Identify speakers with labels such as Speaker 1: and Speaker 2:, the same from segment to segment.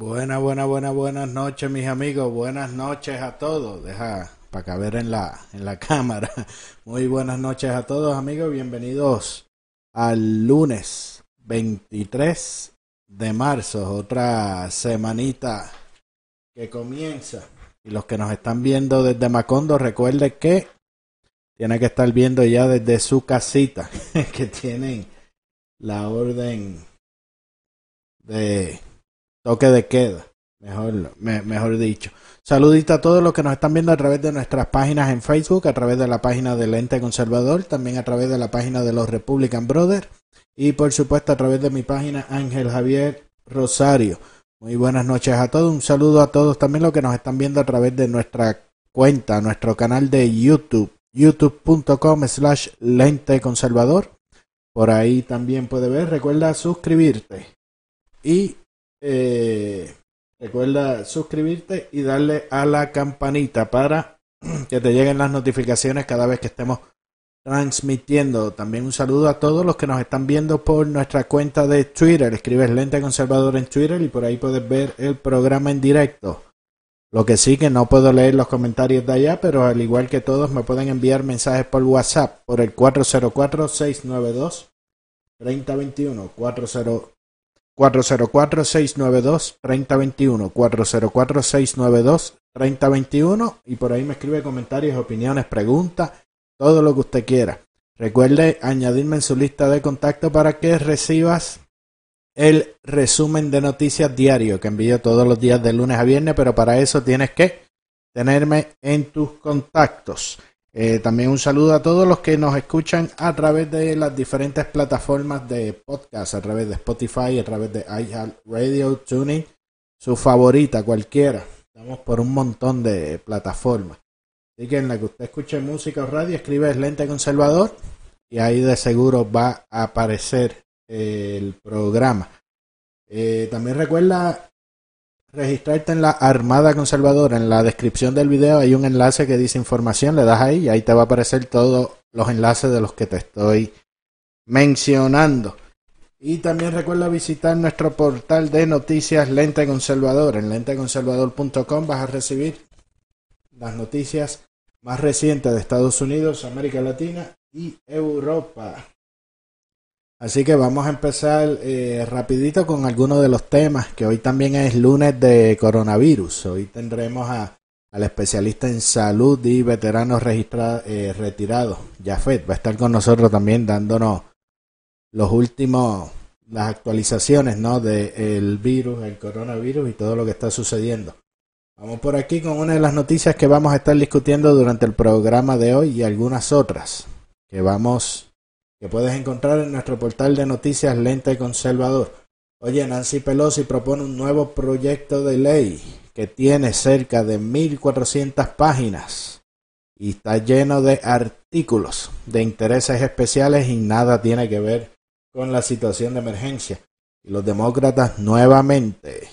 Speaker 1: Buenas, buenas, buenas, buenas noches, mis amigos. Buenas noches a todos. Deja para caber en la, en la cámara. Muy buenas noches a todos, amigos. Bienvenidos al lunes 23 de marzo. Otra semanita que comienza. Y los que nos están viendo desde Macondo, recuerden que tiene que estar viendo ya desde su casita que tienen la orden de toque de queda, mejor, me, mejor dicho. Saludito a todos los que nos están viendo a través de nuestras páginas en Facebook, a través de la página del Ente Conservador, también a través de la página de los Republican Brothers y por supuesto a través de mi página Ángel Javier Rosario. Muy buenas noches a todos, un saludo a todos también los que nos están viendo a través de nuestra cuenta, nuestro canal de YouTube, youtube.com slash lente conservador. Por ahí también puede ver, recuerda suscribirte y eh, recuerda suscribirte y darle a la campanita para que te lleguen las notificaciones cada vez que estemos transmitiendo. También un saludo a todos los que nos están viendo por nuestra cuenta de Twitter. Escribes Lente Conservador en Twitter y por ahí puedes ver el programa en directo. Lo que sí que no puedo leer los comentarios de allá, pero al igual que todos me pueden enviar mensajes por WhatsApp por el 404-692 3021 40 404-692-3021, 404-692-3021 y por ahí me escribe comentarios, opiniones, preguntas, todo lo que usted quiera. Recuerde añadirme en su lista de contacto para que recibas el resumen de noticias diario que envío todos los días de lunes a viernes, pero para eso tienes que tenerme en tus contactos. Eh, también un saludo a todos los que nos escuchan a través de las diferentes plataformas de podcast, a través de Spotify, a través de iHeartRadio, Tuning, su favorita, cualquiera. Estamos por un montón de plataformas. Así que en la que usted escuche música o radio, escribe Lente Conservador y ahí de seguro va a aparecer el programa. Eh, también recuerda registrarte en la Armada Conservadora. En la descripción del video hay un enlace que dice información, le das ahí y ahí te va a aparecer todos los enlaces de los que te estoy mencionando. Y también recuerda visitar nuestro portal de noticias Lente Conservador. En lenteconservador.com vas a recibir las noticias más recientes de Estados Unidos, América Latina y Europa. Así que vamos a empezar eh, rapidito con algunos de los temas, que hoy también es lunes de coronavirus. Hoy tendremos a, al especialista en salud y veteranos eh, retirados, Jafet, va a estar con nosotros también dándonos los últimos, las actualizaciones ¿no? del virus, el coronavirus y todo lo que está sucediendo. Vamos por aquí con una de las noticias que vamos a estar discutiendo durante el programa de hoy y algunas otras que vamos que puedes encontrar en nuestro portal de noticias Lente Conservador. Oye, Nancy Pelosi propone un nuevo proyecto de ley que tiene cerca de 1.400 páginas y está lleno de artículos de intereses especiales y nada tiene que ver con la situación de emergencia. Y los demócratas nuevamente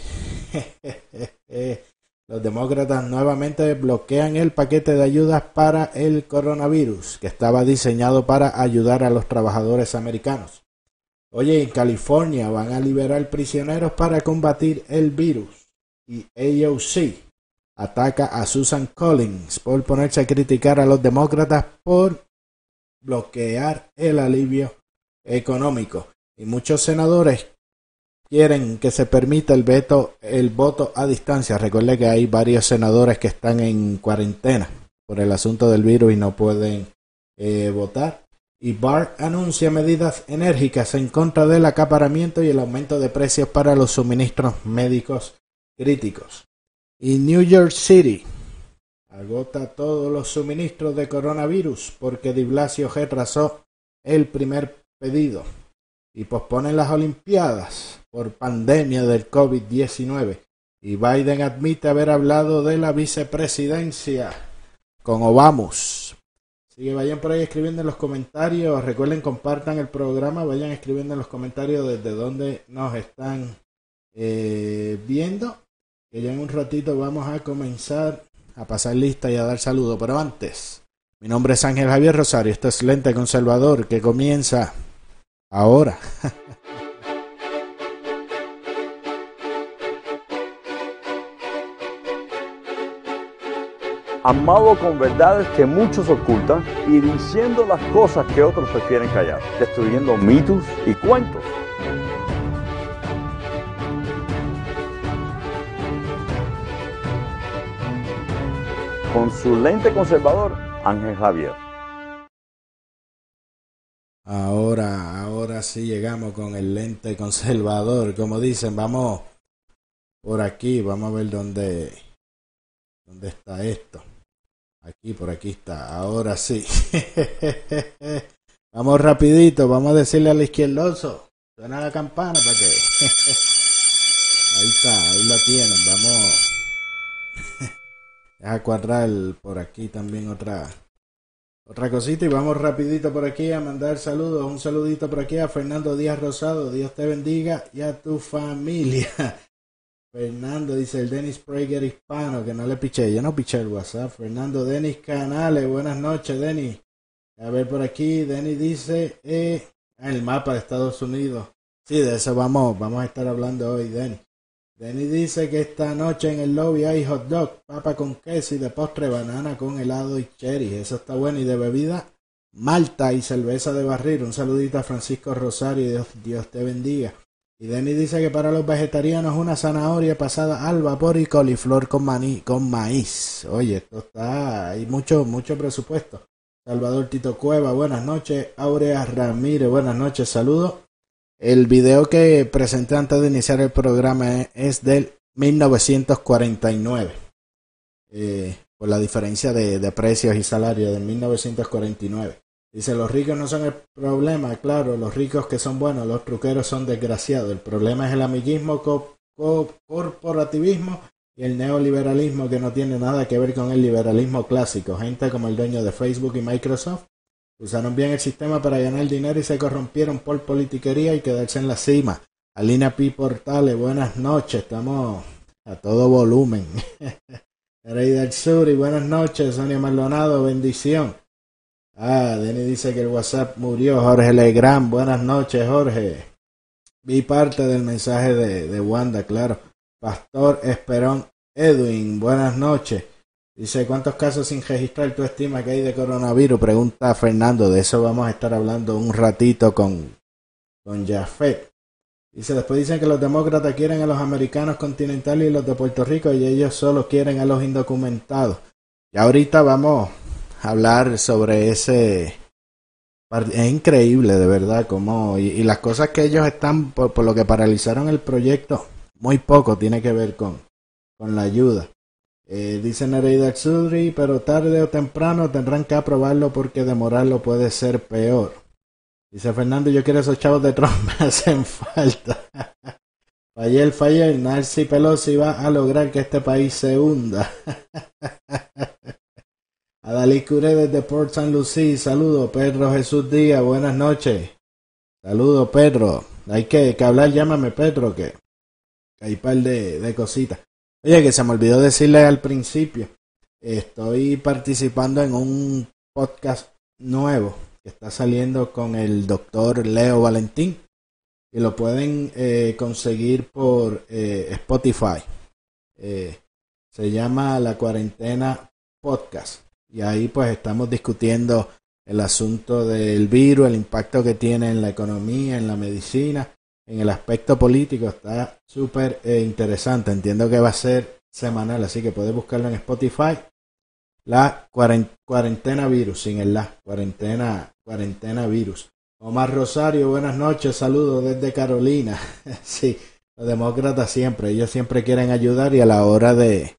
Speaker 1: Los demócratas nuevamente bloquean el paquete de ayudas para el coronavirus que estaba diseñado para ayudar a los trabajadores americanos. Oye, en California van a liberar prisioneros para combatir el virus. Y AOC ataca a Susan Collins por ponerse a criticar a los demócratas por bloquear el alivio económico. Y muchos senadores quieren que se permita el veto, el voto a distancia. Recuerde que hay varios senadores que están en cuarentena por el asunto del virus y no pueden eh, votar. Y Barr anuncia medidas enérgicas en contra del acaparamiento y el aumento de precios para los suministros médicos críticos. Y New York City agota todos los suministros de coronavirus porque Di Blasio retrasó el primer pedido y posponen las Olimpiadas por pandemia del COVID-19. Y Biden admite haber hablado de la vicepresidencia con Obama. Así que vayan por ahí escribiendo en los comentarios. Recuerden, compartan el programa. Vayan escribiendo en los comentarios desde donde nos están eh, viendo. Que ya en un ratito vamos a comenzar a pasar lista y a dar saludos. Pero antes, mi nombre es Ángel Javier Rosario. Este es Lente Conservador que comienza ahora.
Speaker 2: amado con verdades que muchos ocultan y diciendo las cosas que otros prefieren callar, destruyendo mitos y cuentos. Con su lente conservador, Ángel Javier.
Speaker 1: Ahora, ahora llegamos con el lente conservador. Como dicen, vamos por aquí, vamos a ver dónde, dónde está esto. Aquí, por aquí está. Ahora sí. vamos rapidito. Vamos a decirle al izquierdoso. Suena la campana para que... ahí está, ahí la tienen. Vamos. Deja cuadrar por aquí también otra... Otra cosita y vamos rapidito por aquí a mandar saludos. Un saludito por aquí a Fernando Díaz Rosado. Dios te bendiga y a tu familia. Fernando dice el Dennis Prager hispano, que no le piché, yo no piché el WhatsApp. Fernando Denis Canales, buenas noches, Denis. A ver por aquí, Denis dice eh, el mapa de Estados Unidos. Sí, de eso vamos, vamos a estar hablando hoy, Denis. Denis dice que esta noche en el lobby hay hot dog, papa con queso y de postre banana con helado y cherry. Eso está bueno. Y de bebida, malta y cerveza de barril. Un saludito a Francisco Rosario Dios, Dios te bendiga. Y Denis dice que para los vegetarianos una zanahoria pasada al vapor y coliflor con, maní, con maíz. Oye, esto está, hay mucho, mucho presupuesto. Salvador Tito Cueva, buenas noches. Aurea Ramírez, buenas noches, saludos. El video que presenté antes de iniciar el programa es del 1949. Eh, por la diferencia de, de precios y salarios del 1949. Dice, los ricos no son el problema, claro, los ricos que son buenos, los truqueros son desgraciados. El problema es el amiguismo, corporativismo y el neoliberalismo que no tiene nada que ver con el liberalismo clásico. Gente como el dueño de Facebook y Microsoft usaron bien el sistema para ganar dinero y se corrompieron por politiquería y quedarse en la cima. Alina P. Portales, buenas noches, estamos a todo volumen. Rey del Sur y buenas noches, Sonia Maldonado, bendición. Ah, Denny dice que el WhatsApp murió. Jorge Legrand, buenas noches, Jorge. Vi parte del mensaje de, de Wanda, claro. Pastor Esperón Edwin, buenas noches. Dice, ¿cuántos casos sin registrar tú estimas que hay de coronavirus? Pregunta Fernando, de eso vamos a estar hablando un ratito con, con Jafet. Dice, después dicen que los demócratas quieren a los americanos continentales y los de Puerto Rico y ellos solo quieren a los indocumentados. Y ahorita vamos hablar sobre ese... Es increíble, de verdad, como... Y, las cosas que ellos están, por, lo que paralizaron el proyecto, muy poco tiene que ver con, con la ayuda. Eh, dice Nereida Xudri, pero tarde o temprano tendrán que aprobarlo porque demorarlo puede ser peor. Dice Fernando, yo quiero esos chavos de Trump, me hacen falta. Fallel, Fallel, Nancy Pelosi va a lograr que este país se hunda. Adalí Curé desde Port San Lucie, saludo. Pedro Jesús Díaz, buenas noches. Saludo, Pedro. Hay que, hablar, llámame Pedro, que, hay par de, de cositas. Oye, que se me olvidó decirle al principio, estoy participando en un podcast nuevo que está saliendo con el doctor Leo Valentín y lo pueden eh, conseguir por eh, Spotify. Eh, se llama La Cuarentena Podcast y ahí pues estamos discutiendo el asunto del virus, el impacto que tiene en la economía, en la medicina, en el aspecto político. Está súper eh, interesante. Entiendo que va a ser semanal, así que puedes buscarlo en Spotify. La cuarentena virus, sin el la, cuarentena, cuarentena virus. Omar Rosario, buenas noches, saludos desde Carolina. sí, los demócratas siempre, ellos siempre quieren ayudar y a la hora de,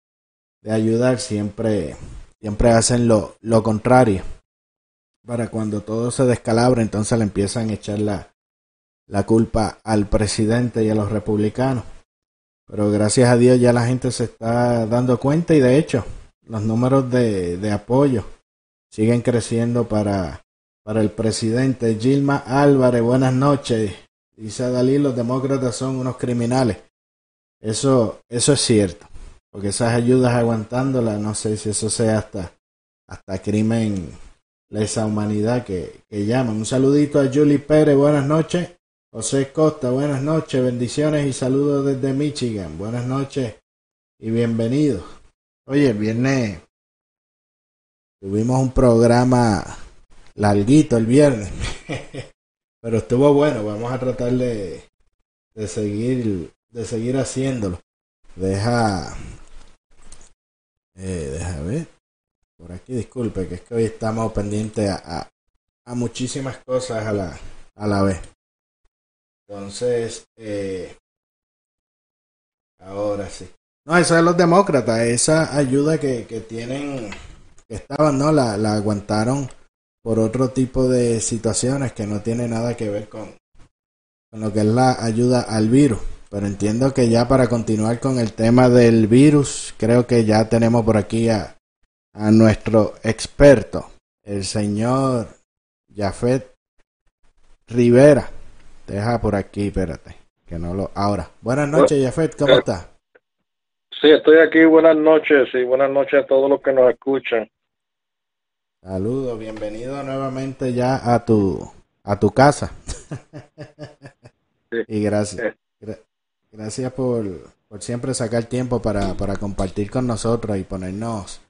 Speaker 1: de ayudar siempre siempre hacen lo, lo contrario. Para cuando todo se descalabra, entonces le empiezan a echar la, la culpa al presidente y a los republicanos. Pero gracias a Dios ya la gente se está dando cuenta y de hecho los números de, de apoyo siguen creciendo para, para el presidente. Gilma Álvarez, buenas noches. Dice Dalí, los demócratas son unos criminales. Eso, eso es cierto. Porque esas ayudas aguantándolas, no sé si eso sea hasta, hasta crimen lesa humanidad que, que llaman. Un saludito a Julie Pérez, buenas noches. José Costa, buenas noches, bendiciones y saludos desde Michigan. Buenas noches y bienvenidos. Oye, el viernes tuvimos un programa larguito el viernes, pero estuvo bueno. Vamos a tratar de, de seguir de seguir haciéndolo. Deja, eh, deja ver por aquí. Disculpe, que es que hoy estamos pendientes a, a, a muchísimas cosas a la a la vez. Entonces, eh, ahora sí. No, eso es los demócratas, esa ayuda que, que tienen, que estaban, ¿no? La, la aguantaron por otro tipo de situaciones que no tiene nada que ver con, con lo que es la ayuda al virus. Pero entiendo que ya para continuar con el tema del virus, creo que ya tenemos por aquí a, a nuestro experto, el señor Jafet Rivera. Deja por aquí, espérate. Que no lo. Ahora. Buenas noches, Jafet, ¿cómo estás?
Speaker 3: Sí, estoy aquí. Buenas noches y buenas noches a todos los que nos escuchan.
Speaker 1: Saludos, bienvenido nuevamente ya a tu a tu casa.
Speaker 3: Sí.
Speaker 1: y gracias. gra- gracias por, por siempre sacar tiempo para, para compartir con nosotros y ponernos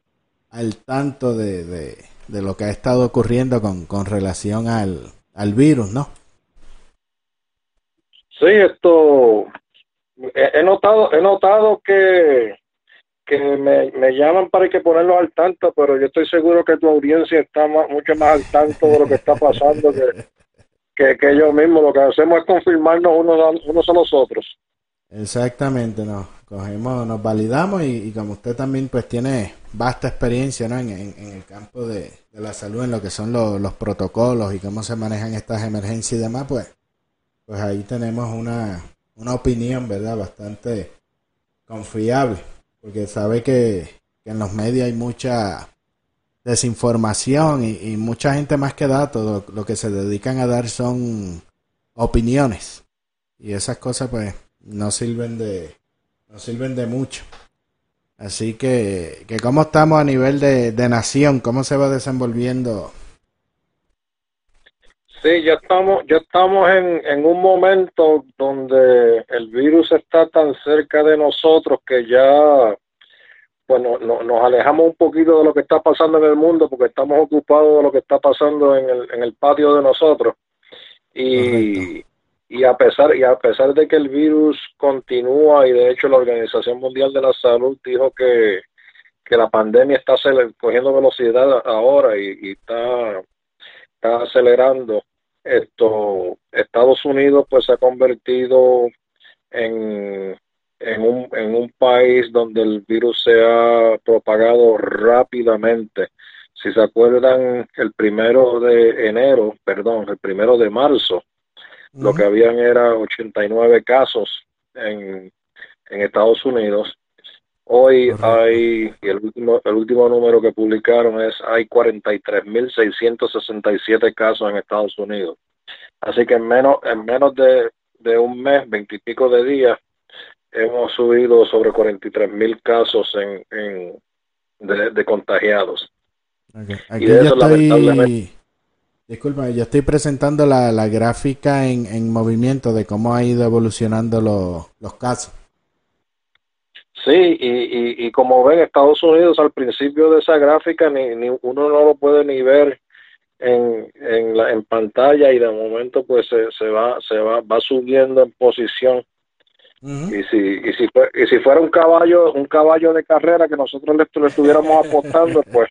Speaker 1: al tanto de, de, de lo que ha estado ocurriendo con, con relación al, al virus, ¿no?
Speaker 3: Sí, esto he, notado, he notado que que me, me llaman para que ponerlos al tanto, pero yo estoy seguro que tu audiencia está más- mucho más al tanto de lo que está pasando que, que, que yo mismo. Lo que hacemos es confirmarnos unos, a- unos a los otros.
Speaker 1: Exactamente, nos cogemos, nos validamos y, y como usted también pues tiene vasta experiencia ¿no? en, en- el campo de, de la salud, en lo que son los, los protocolos y cómo se manejan estas emergencias y demás, pues, pues ahí tenemos una, una opinión, ¿verdad? Bastante confiable, porque sabe que, en los medios hay mucha desinformación y, y mucha gente más que datos, lo, lo que se dedican a dar son opiniones. Y esas cosas pues no sirven de no sirven de mucho. Así que que cómo estamos a nivel de, de nación cómo se va desenvolviendo
Speaker 3: Sí, ya estamos, ya estamos en, en un momento donde el virus está tan cerca de nosotros que ya bueno, no- nos alejamos un poquito de lo que está pasando en el mundo porque estamos ocupados de lo que está pasando en el, en el patio de nosotros. Y, y a pesar y a pesar de que el virus continúa y de hecho la Organización Mundial de la Salud dijo que, que la pandemia está cogiendo velocidad ahora y, y está está acelerando esto Estados Unidos pues se ha convertido en en un, en un país donde el virus se ha propagado rápidamente. Si se acuerdan, el primero de enero, perdón, el primero de marzo, lo que habían era 89 casos en, en Estados Unidos. Hoy
Speaker 1: Correcto.
Speaker 3: hay, y el último, el último número que publicaron es, hay 43.667 casos en Estados Unidos. Así que en menos, en menos de, de un mes, veintipico de días, hemos subido sobre 43.000 casos en, en, de, de contagiados.
Speaker 1: Ok, aquí
Speaker 3: de
Speaker 1: yo
Speaker 3: eso,
Speaker 1: estoy
Speaker 3: lamentablemente-
Speaker 1: disculpa yo estoy presentando la, la gráfica en, en movimiento de cómo ha ido evolucionando los, los casos
Speaker 3: Sí, y, y, y como ven, Estados Unidos al principio de esa gráfica ni, ni uno no lo puede ni ver en, en, la, en pantalla y de momento pues se, se va se va, va subiendo en posición. Y si y si fue- y si fuera un caballo un caballo de carrera que nosotros le, le estuviéramos apostando pues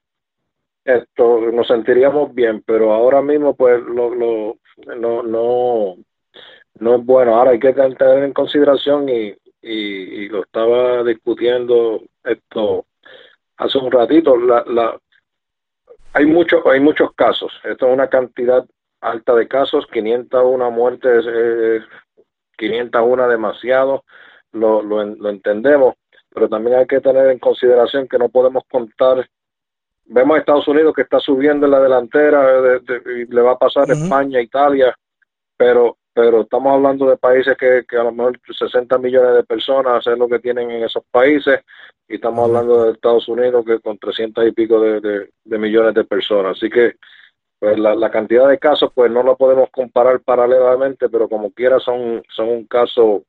Speaker 3: esto nos sentiríamos bien pero ahora mismo pues lo, lo no no no es bueno. Ahora hay que tener en consideración y, y, y lo estaba discutiendo esto hace un ratito. La, la hay muchos hay muchos casos. Esto es una cantidad alta de casos 501 muertes eh, 501 demasiado lo, lo, lo entendemos, pero también hay que tener en consideración que no podemos contar. Vemos a Estados Unidos que está subiendo en la delantera y le va a pasar a España, Italia, pero pero estamos hablando de países que, que, a lo mejor 60 millones de personas es lo que tienen en esos países y estamos hablando de Estados Unidos que con 300 y pico de, millones de personas. Así que pues la, la, cantidad de casos pues no lo podemos comparar paralelamente, pero como quiera son, son un caso,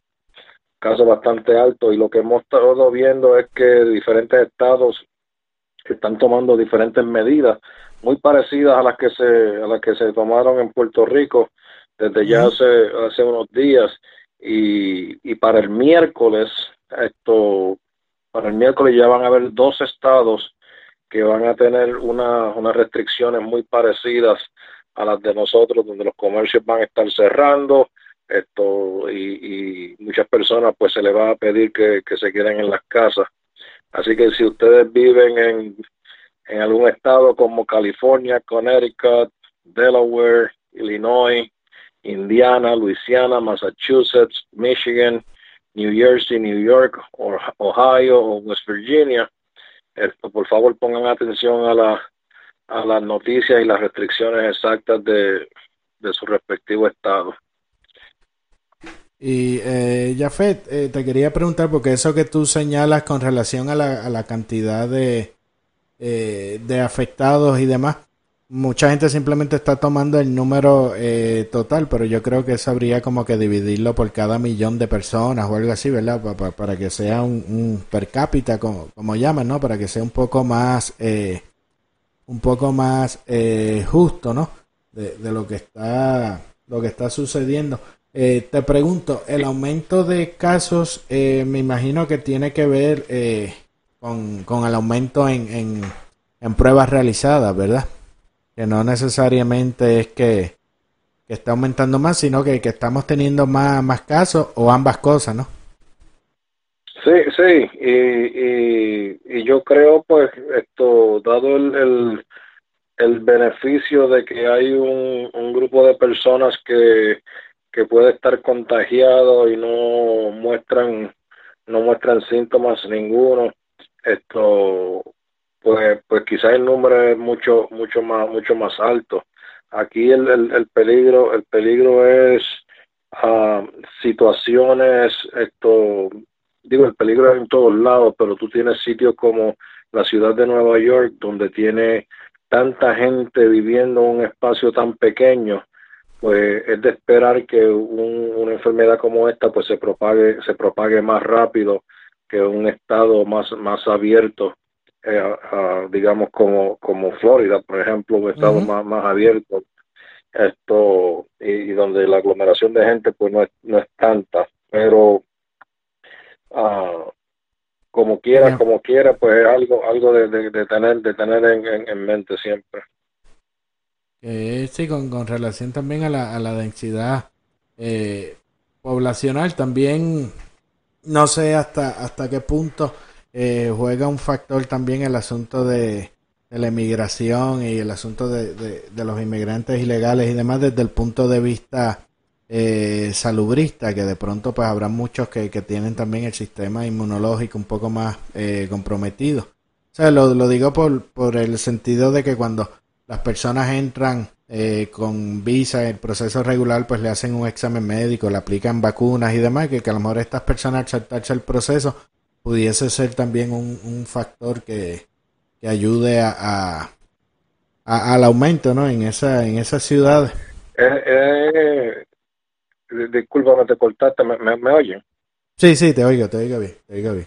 Speaker 3: caso bastante alto y lo que hemos estado viendo es que diferentes estados están tomando diferentes medidas muy parecidas a las que se a las que se tomaron en Puerto Rico desde ya hace, hace unos días y, y para el miércoles esto para el miércoles ya van a haber dos estados que van a tener una, unas restricciones muy parecidas a las de nosotros donde los comercios van a estar cerrando esto y, y muchas personas pues se les va a pedir que, que se queden en las casas. Así que si ustedes viven en en algún estado como California, Connecticut, Delaware, Illinois, Indiana, Louisiana, Massachusetts, Michigan, New Jersey, New York, Ohio o West Virginia, esto, por favor pongan atención a, a las noticias y las restricciones exactas de, su respectivo estado.
Speaker 1: Y eh, Jafet, eh, te quería preguntar, porque eso que tú señalas con relación a la, a la cantidad de, eh, de afectados y demás. Mucha gente simplemente está tomando el número eh, total, pero yo creo que eso habría como que dividirlo por cada millón de personas o algo así, ¿verdad? para que sea un, per cápita, como, como, llaman, ¿no? Para que sea un poco más, eh, un poco más justo, ¿no? De, lo que está, lo que está sucediendo. te pregunto, el aumento de casos, me imagino que tiene que ver con, con el aumento en, en, en, pruebas realizadas, ¿verdad? Que no necesariamente es que, está aumentando más, sino que, que estamos teniendo más, más casos o ambas cosas, ¿no?
Speaker 3: Sí, sí, y, y, yo creo, pues, esto, dado el, el, el beneficio de que hay un, un grupo de personas que, que puede estar contagiado y no muestran no muestran síntomas ninguno quizás el número es mucho mucho más mucho más alto. Aquí el, el, peligro el peligro es uh, situaciones esto digo el peligro es en todos lados pero tú tienes sitios como la ciudad de Nueva York donde tiene tanta gente viviendo en un espacio tan pequeño pues es de esperar que una enfermedad como esta pues se propague se propague más rápido que un estado más, más abierto, eh, digamos como, como Florida, por ejemplo, un estado más, más abierto, esto y, donde la aglomeración de gente pues no es, no es tanta, pero uh, como quiera, como quiera, pues es algo, algo de, de, tener, de tener en, en, mente siempre.
Speaker 1: Eh, sí, con, con relación también a la, a la densidad eh, poblacional, también no sé hasta, hasta qué punto eh, juega un factor también el asunto de, la inmigración y el asunto de, los inmigrantes ilegales y demás desde el punto de vista eh, salubrista, que de pronto pues habrá muchos que, que, tienen también el sistema inmunológico un poco más eh, comprometido. O sea, lo, digo por, por el sentido de que cuando las personas entran eh, con visa, el proceso regular, pues le hacen un examen médico, le aplican vacunas y demás, que, a lo mejor estas personas al saltarse el proceso pudiese ser también un, un factor que, que ayude a, a, al aumento ¿no? en, esa, en esas ciudades.
Speaker 3: Eh, eh, discúlpame, te cortaste, ¿me, me, oyen?
Speaker 1: Sí, sí, te oigo, te oigo bien, te oigo bien.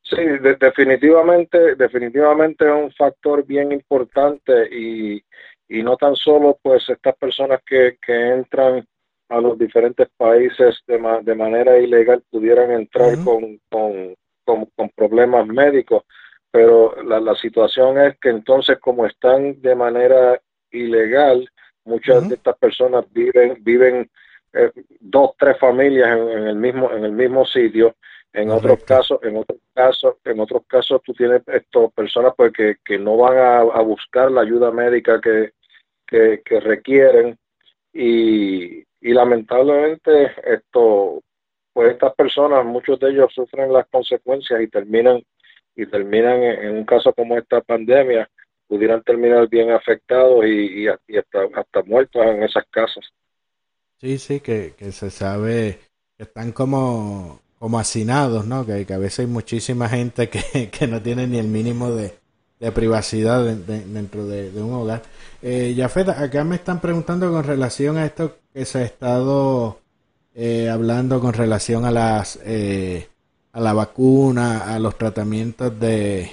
Speaker 3: Sí, definitivamente, definitivamente es un factor bien importante y, y no tan solo pues estas personas que, que entran a los diferentes países de, de manera ilegal pudieran entrar con, con, con, problemas médicos, pero la, la situación es que entonces como están de manera ilegal, muchas de estas personas viven viven eh, dos tres familias en, el mismo en el mismo sitio en otros casos en otros casos en otros casos tú tienes estos personas pues que, que no van a, a buscar la ayuda médica que, que, requieren y, y lamentablemente esto pues estas personas, muchos de ellos sufren las consecuencias y terminan y terminan en, un caso como esta pandemia, pudieran terminar bien afectados y, y, hasta, hasta muertos en esas casas.
Speaker 1: Sí, sí, que, que se sabe que están como, como hacinados, ¿no? Que, que a veces hay muchísima gente que, que no tiene ni el mínimo de, de privacidad dentro de, un hogar. Eh, Yafet, acá me están preguntando con relación a esto que se ha estado eh, hablando con relación a las eh, a la vacuna, a los tratamientos de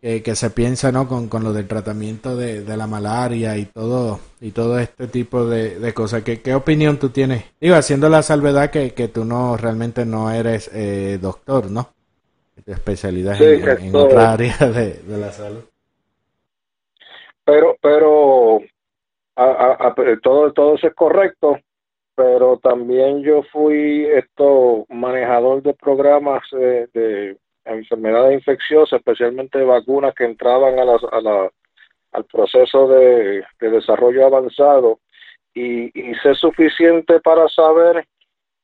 Speaker 1: que se piensa, ¿no? Con, con lo del tratamiento de, de, la malaria y todo y todo este tipo de, de cosas. ¿Qué, ¿Qué, opinión tú tienes? Digo, haciendo la salvedad que, que tú no realmente no eres eh, doctor, ¿no? Especialidad en, otra área de, la salud.
Speaker 3: Pero, pero a, todo, todo eso es correcto, pero también yo fui esto manejador de programas de, enfermedades infecciosas, especialmente vacunas que entraban a, a la, al proceso de, desarrollo avanzado y, y sé suficiente para saber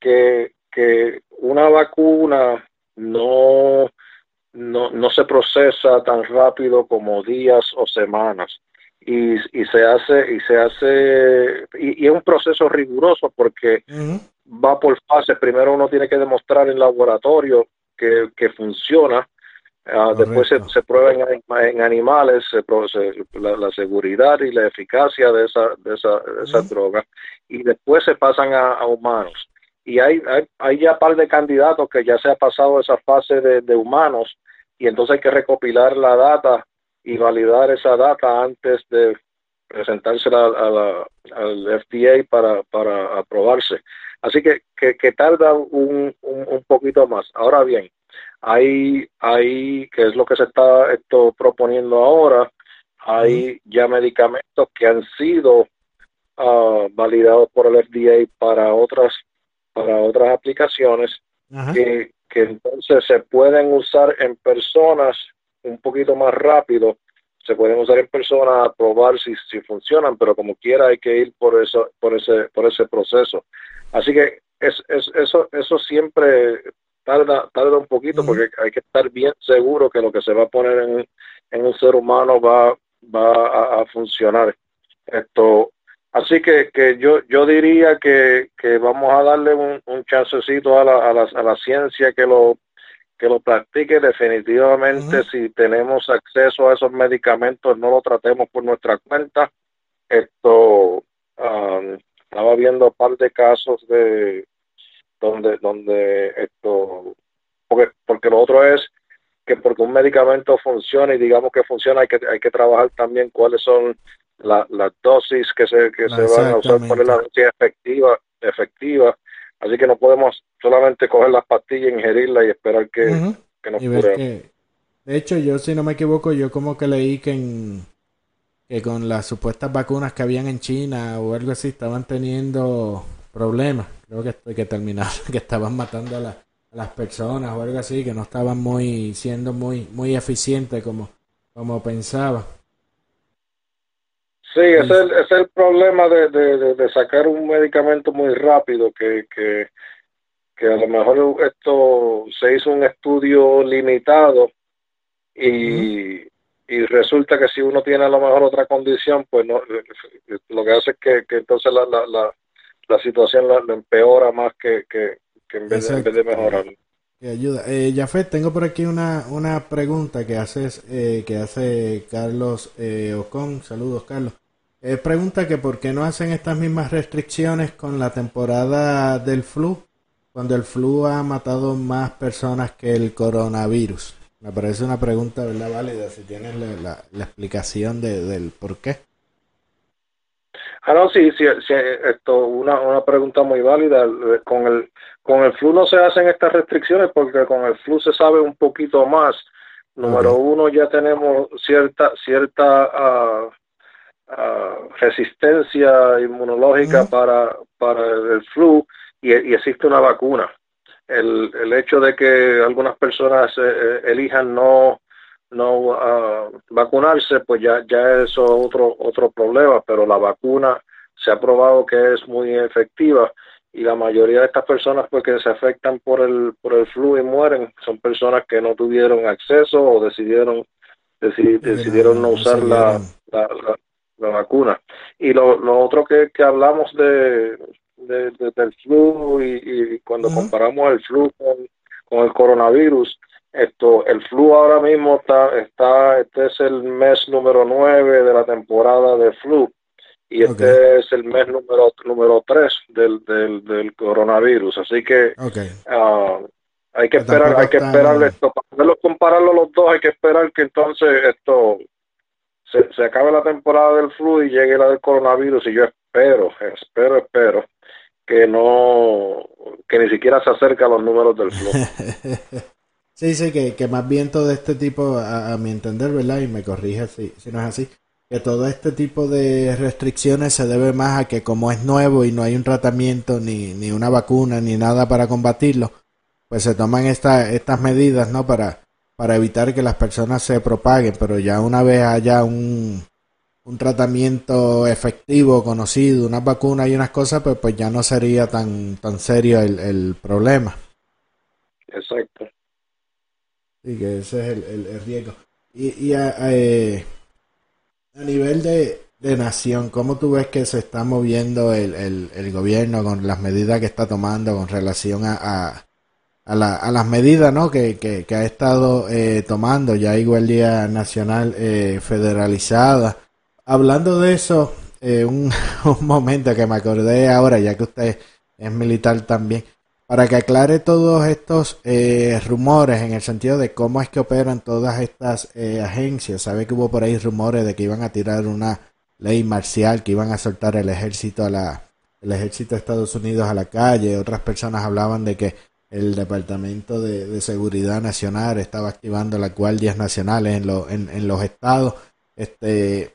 Speaker 3: que, que una vacuna no, no, no se procesa tan rápido como días o semanas. Y, y se hace y se hace y, es un proceso riguroso porque va por fases. Primero uno tiene que demostrar en laboratorio que, que funciona ah, después se, se prueba en, animales se, la, seguridad y la eficacia de esa de esa, de esa droga y después se pasan a humanos y hay, hay, hay ya par de candidatos que ya se ha pasado esa fase de, humanos y entonces hay que recopilar la data y validar esa data antes de presentársela a la, al FDA para, para aprobarse. Así que, que, tarda un, un, poquito más. Ahora bien, hay, hay, que es lo que se está esto proponiendo ahora, hay ya medicamentos que han sido uh, validados por el FDA para otras para otras aplicaciones que, que entonces se pueden usar en personas un poquito más rápido se pueden usar en personas a probar si, si funcionan, pero como quiera hay que ir por eso, por ese, por ese proceso. Así que es, es, eso, eso siempre tarda, tarda un poquito porque hay que estar bien seguro que lo que se va a poner en, en un ser humano va, va a, a funcionar. Esto, Así que, que yo, yo diría que, que vamos a darle un, un chancecito a la, a, la, a la ciencia que lo, que lo practique definitivamente. Si tenemos acceso a esos medicamentos, no lo tratemos por nuestra cuenta. Esto, um, estaba viendo un par de casos de donde, donde esto, porque, porque lo otro es que porque un medicamento funcione y digamos que funciona, hay que, hay que trabajar también cuáles son la, la dosis que se, que se van a usar, poner la dosis efectiva, efectiva. Así que no podemos solamente coger las pastillas, ingerirlas y esperar que, que nos
Speaker 1: De hecho, yo si no me equivoco, yo como que leí que, en, que con las supuestas vacunas que habían en China o algo así estaban teniendo problemas. Creo que, que terminaron, que estaban matando a, a las personas o algo así, que no estaban muy siendo muy muy eficientes como, como pensaba.
Speaker 3: Sí, ese es el, es el problema de, de, de, sacar un medicamento muy rápido, que, que, que a lo mejor esto se hizo un estudio limitado y, y resulta que si uno tiene a lo mejor otra condición, pues no, lo que hace es que, que entonces la, la, la, la situación la, empeora más que, que, que en, vez de, en, vez de, mejorar.
Speaker 1: Que ayuda. Eh, Jafet, tengo por aquí una, una pregunta que haces, eh, que hace Carlos eh, Ocon. Saludos, Carlos. Eh, pregunta que por qué no hacen estas mismas restricciones con la temporada del flu, cuando el flu ha matado más personas que el coronavirus. Me parece una pregunta, ¿verdad? Válida, si tienes la, la, explicación de, del por qué.
Speaker 3: Ah, no, sí, sí, sí esto, una, una pregunta muy válida. Con el, con el flu no se hacen estas restricciones porque con el flu se sabe un poquito más. Número uno, ya tenemos cierta, cierta uh, resistencia inmunológica para, para el flu y, existe una vacuna. El, el hecho de que algunas personas eh, eh, elijan no no ah, vacunarse, pues ya ya eso es otro otro problema, pero la vacuna se ha probado que es muy efectiva y la mayoría de estas personas pues que se afectan por el por el flu y mueren son personas que no tuvieron acceso o decidieron decidieron no usar la, la, la, vacuna. Y lo, lo otro que, que hablamos de, de, del flu y, cuando comparamos el flu con, con el coronavirus esto el flu ahora mismo está está este es el mes número nueve de la temporada de flu. Y este es el mes número número 3 del, del, del coronavirus. Así que ah, hay que esperar hay que esperar esto. Para compararlo los dos hay que esperar que entonces esto se, se acabe la temporada del flu y llegue la del coronavirus y yo espero espero espero que no que ni siquiera se acerca a los números del flu
Speaker 1: sí sí que, que más bien todo este tipo a, mi entender verdad y me corrige si, si no es así que todo este tipo de restricciones se debe más a que como es nuevo y no hay un tratamiento ni, ni una vacuna ni nada para combatirlo, pues se toman esta, estas medidas, ¿no? Para, para evitar que las personas se propaguen, pero ya una vez haya un, un tratamiento efectivo, conocido, una vacuna y unas cosas, pues, pues ya no sería tan, tan serio el, el problema.
Speaker 3: Exacto.
Speaker 1: Sí, que ese es el, el, riesgo. Y, y eh, a nivel de, de nación, ¿cómo tú ves que se está moviendo el, el, el gobierno con las medidas que está tomando con relación a, a, a, la, a las medidas ¿no? que, que, ha estado eh, tomando ya igual día nacional eh, federalizada? Hablando de eso, eh, un, un momento que me acordé ahora, ya que usted es militar también, para que aclare todos estos eh, rumores en el sentido de cómo es que operan todas estas eh, agencias. Sabe que hubo por ahí rumores de que iban a tirar una ley marcial, que iban a soltar el ejército a la el ejército de Estados Unidos a la calle. Otras personas hablaban de que el Departamento de, Seguridad Nacional estaba activando las guardias nacionales en, en, en los estados. Este,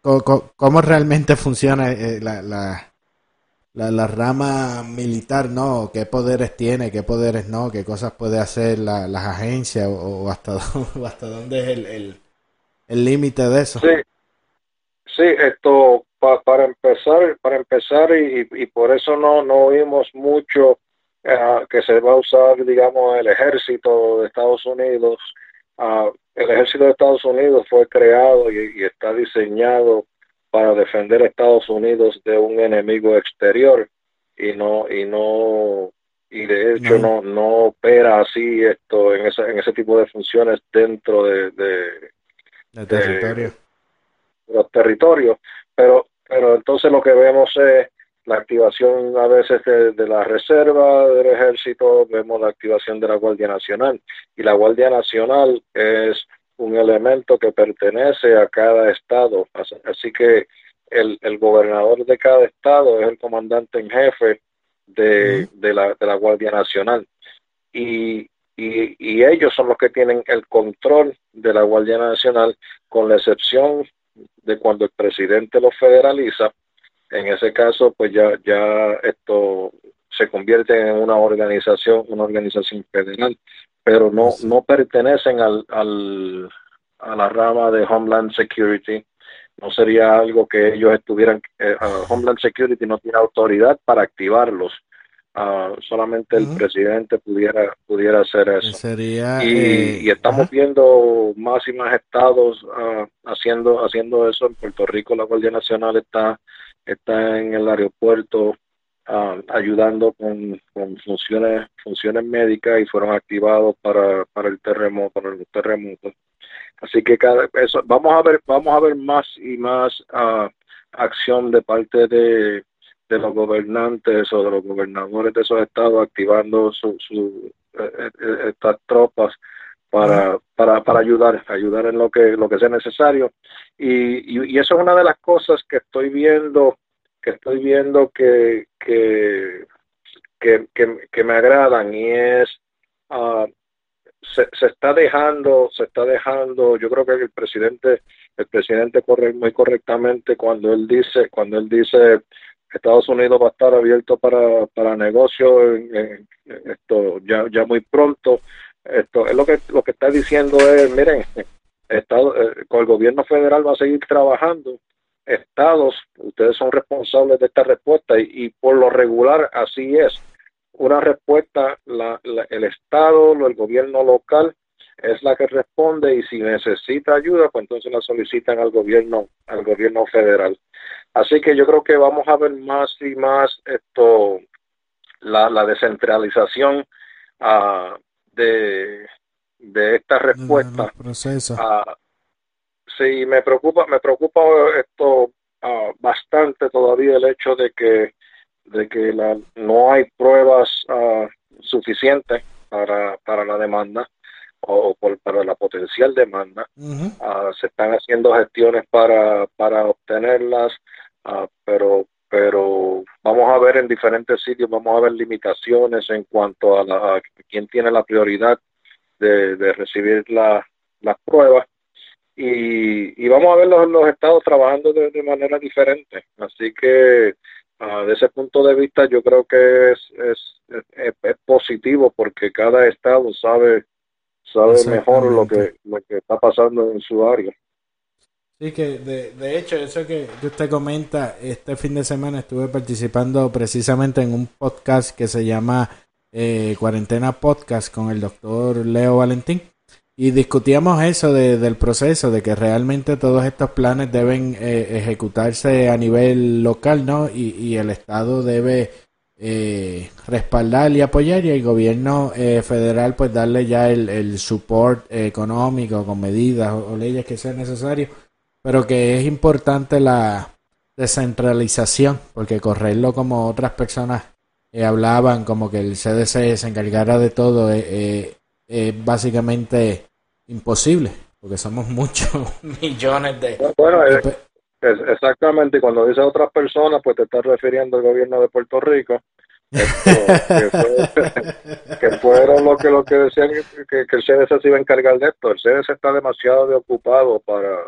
Speaker 1: ¿cómo, cómo realmente funciona eh, la, la la, rama militar, ¿no? ¿Qué poderes tiene, qué poderes no? ¿Qué cosas puede hacer la, las agencias o, hasta, dónde, hasta dónde es el el límite de eso?
Speaker 3: Sí, sí esto para empezar, para empezar y, y, por eso no, no oímos mucho uh, que se va a usar, digamos, el ejército de Estados Unidos. Uh, el ejército de Estados Unidos fue creado y, y está diseñado para defender a Estados Unidos de un enemigo exterior y no y no y de hecho no no, opera así esto en ese en ese tipo de funciones dentro de, de,
Speaker 1: territorio.
Speaker 3: los territorios pero pero entonces lo que vemos es la activación a veces de, de, la reserva del ejército, vemos la activación de la Guardia Nacional y la Guardia Nacional es un elemento que pertenece a cada estado. Así que el, el gobernador de cada estado es el comandante en jefe de, de, la, de la Guardia Nacional. Y, y, y, ellos son los que tienen el control de la Guardia Nacional, con la excepción de cuando el presidente lo federaliza. En ese caso, pues ya, ya esto se convierte en una organización, una organización federal pero no, no pertenecen al, al, a la rama de Homeland Security. No sería algo que ellos estuvieran, eh, Homeland Security no tiene autoridad para activarlos. Uh, solamente el presidente pudiera pudiera hacer eso
Speaker 1: Sería,
Speaker 3: y,
Speaker 1: eh,
Speaker 3: y, estamos viendo más y más estados uh, haciendo haciendo eso en Puerto Rico la Guardia Nacional está está en el aeropuerto uh, ayudando con, funciones funciones médicas y fueron activados para, para el terremoto para el terremoto así que cada eso vamos a ver vamos a ver más y más uh, acción de parte de, de los gobernantes o de los gobernadores de esos estados activando su, su eh, eh, estas tropas para, para, para ayudar, ayudar en lo que, lo que sea necesario. Y, y, y, eso es una de las cosas que estoy viendo que estoy viendo que, que, que, que, me agradan y es uh, se, se, está dejando, se está dejando, yo creo que el presidente, el presidente corre muy correctamente cuando él dice, cuando él dice Estados Unidos va a estar abierto para, para negocio en, en esto ya, ya muy pronto. Esto es lo que lo que está diciendo es, miren, Estado, eh, con el gobierno federal va a seguir trabajando estados, ustedes son responsables de esta respuesta y, por lo regular así es. Una respuesta, la, el estado, el gobierno local es la que responde y si necesita ayuda, pues entonces la solicitan al gobierno, al gobierno federal. Así que yo creo que vamos a ver más y más esto, la, la descentralización de, de esta respuesta. Uh, sí, me preocupa, me preocupa esto uh, bastante todavía el hecho de que de que la, no hay pruebas suficientes para, para la demanda o por, para la potencial demanda. Ah, se están haciendo gestiones para, para obtenerlas, pero pero vamos a ver en diferentes sitios, vamos a ver limitaciones en cuanto a, la, quién tiene la prioridad de, de recibir la, las pruebas. Y, y, vamos a ver los, los estados trabajando de, de, manera diferente. Así que uh, de ese punto de vista yo creo que es, es, es, es positivo porque cada estado sabe sabe mejor lo que, lo que está pasando en su área.
Speaker 1: Sí, que de, de hecho, eso que, usted comenta, este fin de semana estuve participando precisamente en un podcast que se llama eh, Cuarentena Podcast con el doctor Leo Valentín. Y discutíamos eso de, del proceso, de que realmente todos estos planes deben eh, ejecutarse a nivel local, ¿no? Y, y el Estado debe eh, respaldar y apoyar y el gobierno eh, federal pues darle ya el, el support económico con medidas o, leyes que sean necesarias, pero que es importante la descentralización, porque correrlo como otras personas eh, hablaban, como que el CDC se encargara de todo, es básicamente imposible, porque somos muchos millones de...
Speaker 3: Bueno, exactamente, cuando dice otras personas, pues te estás refiriendo al gobierno de Puerto Rico, que, fueron lo que, lo que decían que, el CDC se iba a encargar de esto. El CDC está demasiado de ocupado para,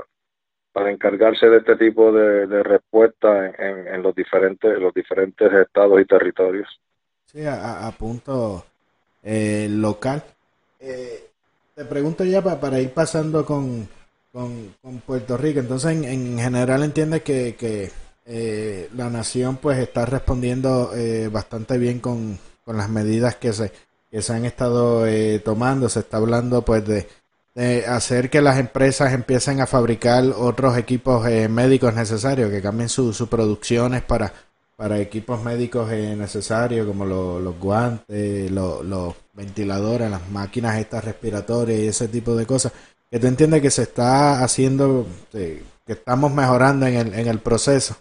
Speaker 3: para encargarse de este tipo de, de respuesta en, en, los diferentes los diferentes estados y territorios.
Speaker 1: Sí, a, punto eh, local. Eh, te pregunto ya para ir pasando con, con, Puerto Rico. Entonces, en, general entiende que, que eh, la nación pues está respondiendo eh, bastante bien con, con, las medidas que se, que se han estado eh, tomando. Se está hablando pues de, de, hacer que las empresas empiecen a fabricar otros equipos médicos necesarios, que cambien sus producciones para, para equipos médicos necesarios como los guantes, los ventiladores, las máquinas estas respiratorias y ese tipo de cosas que tú entiendes que se está haciendo, que estamos mejorando en el, en el proceso.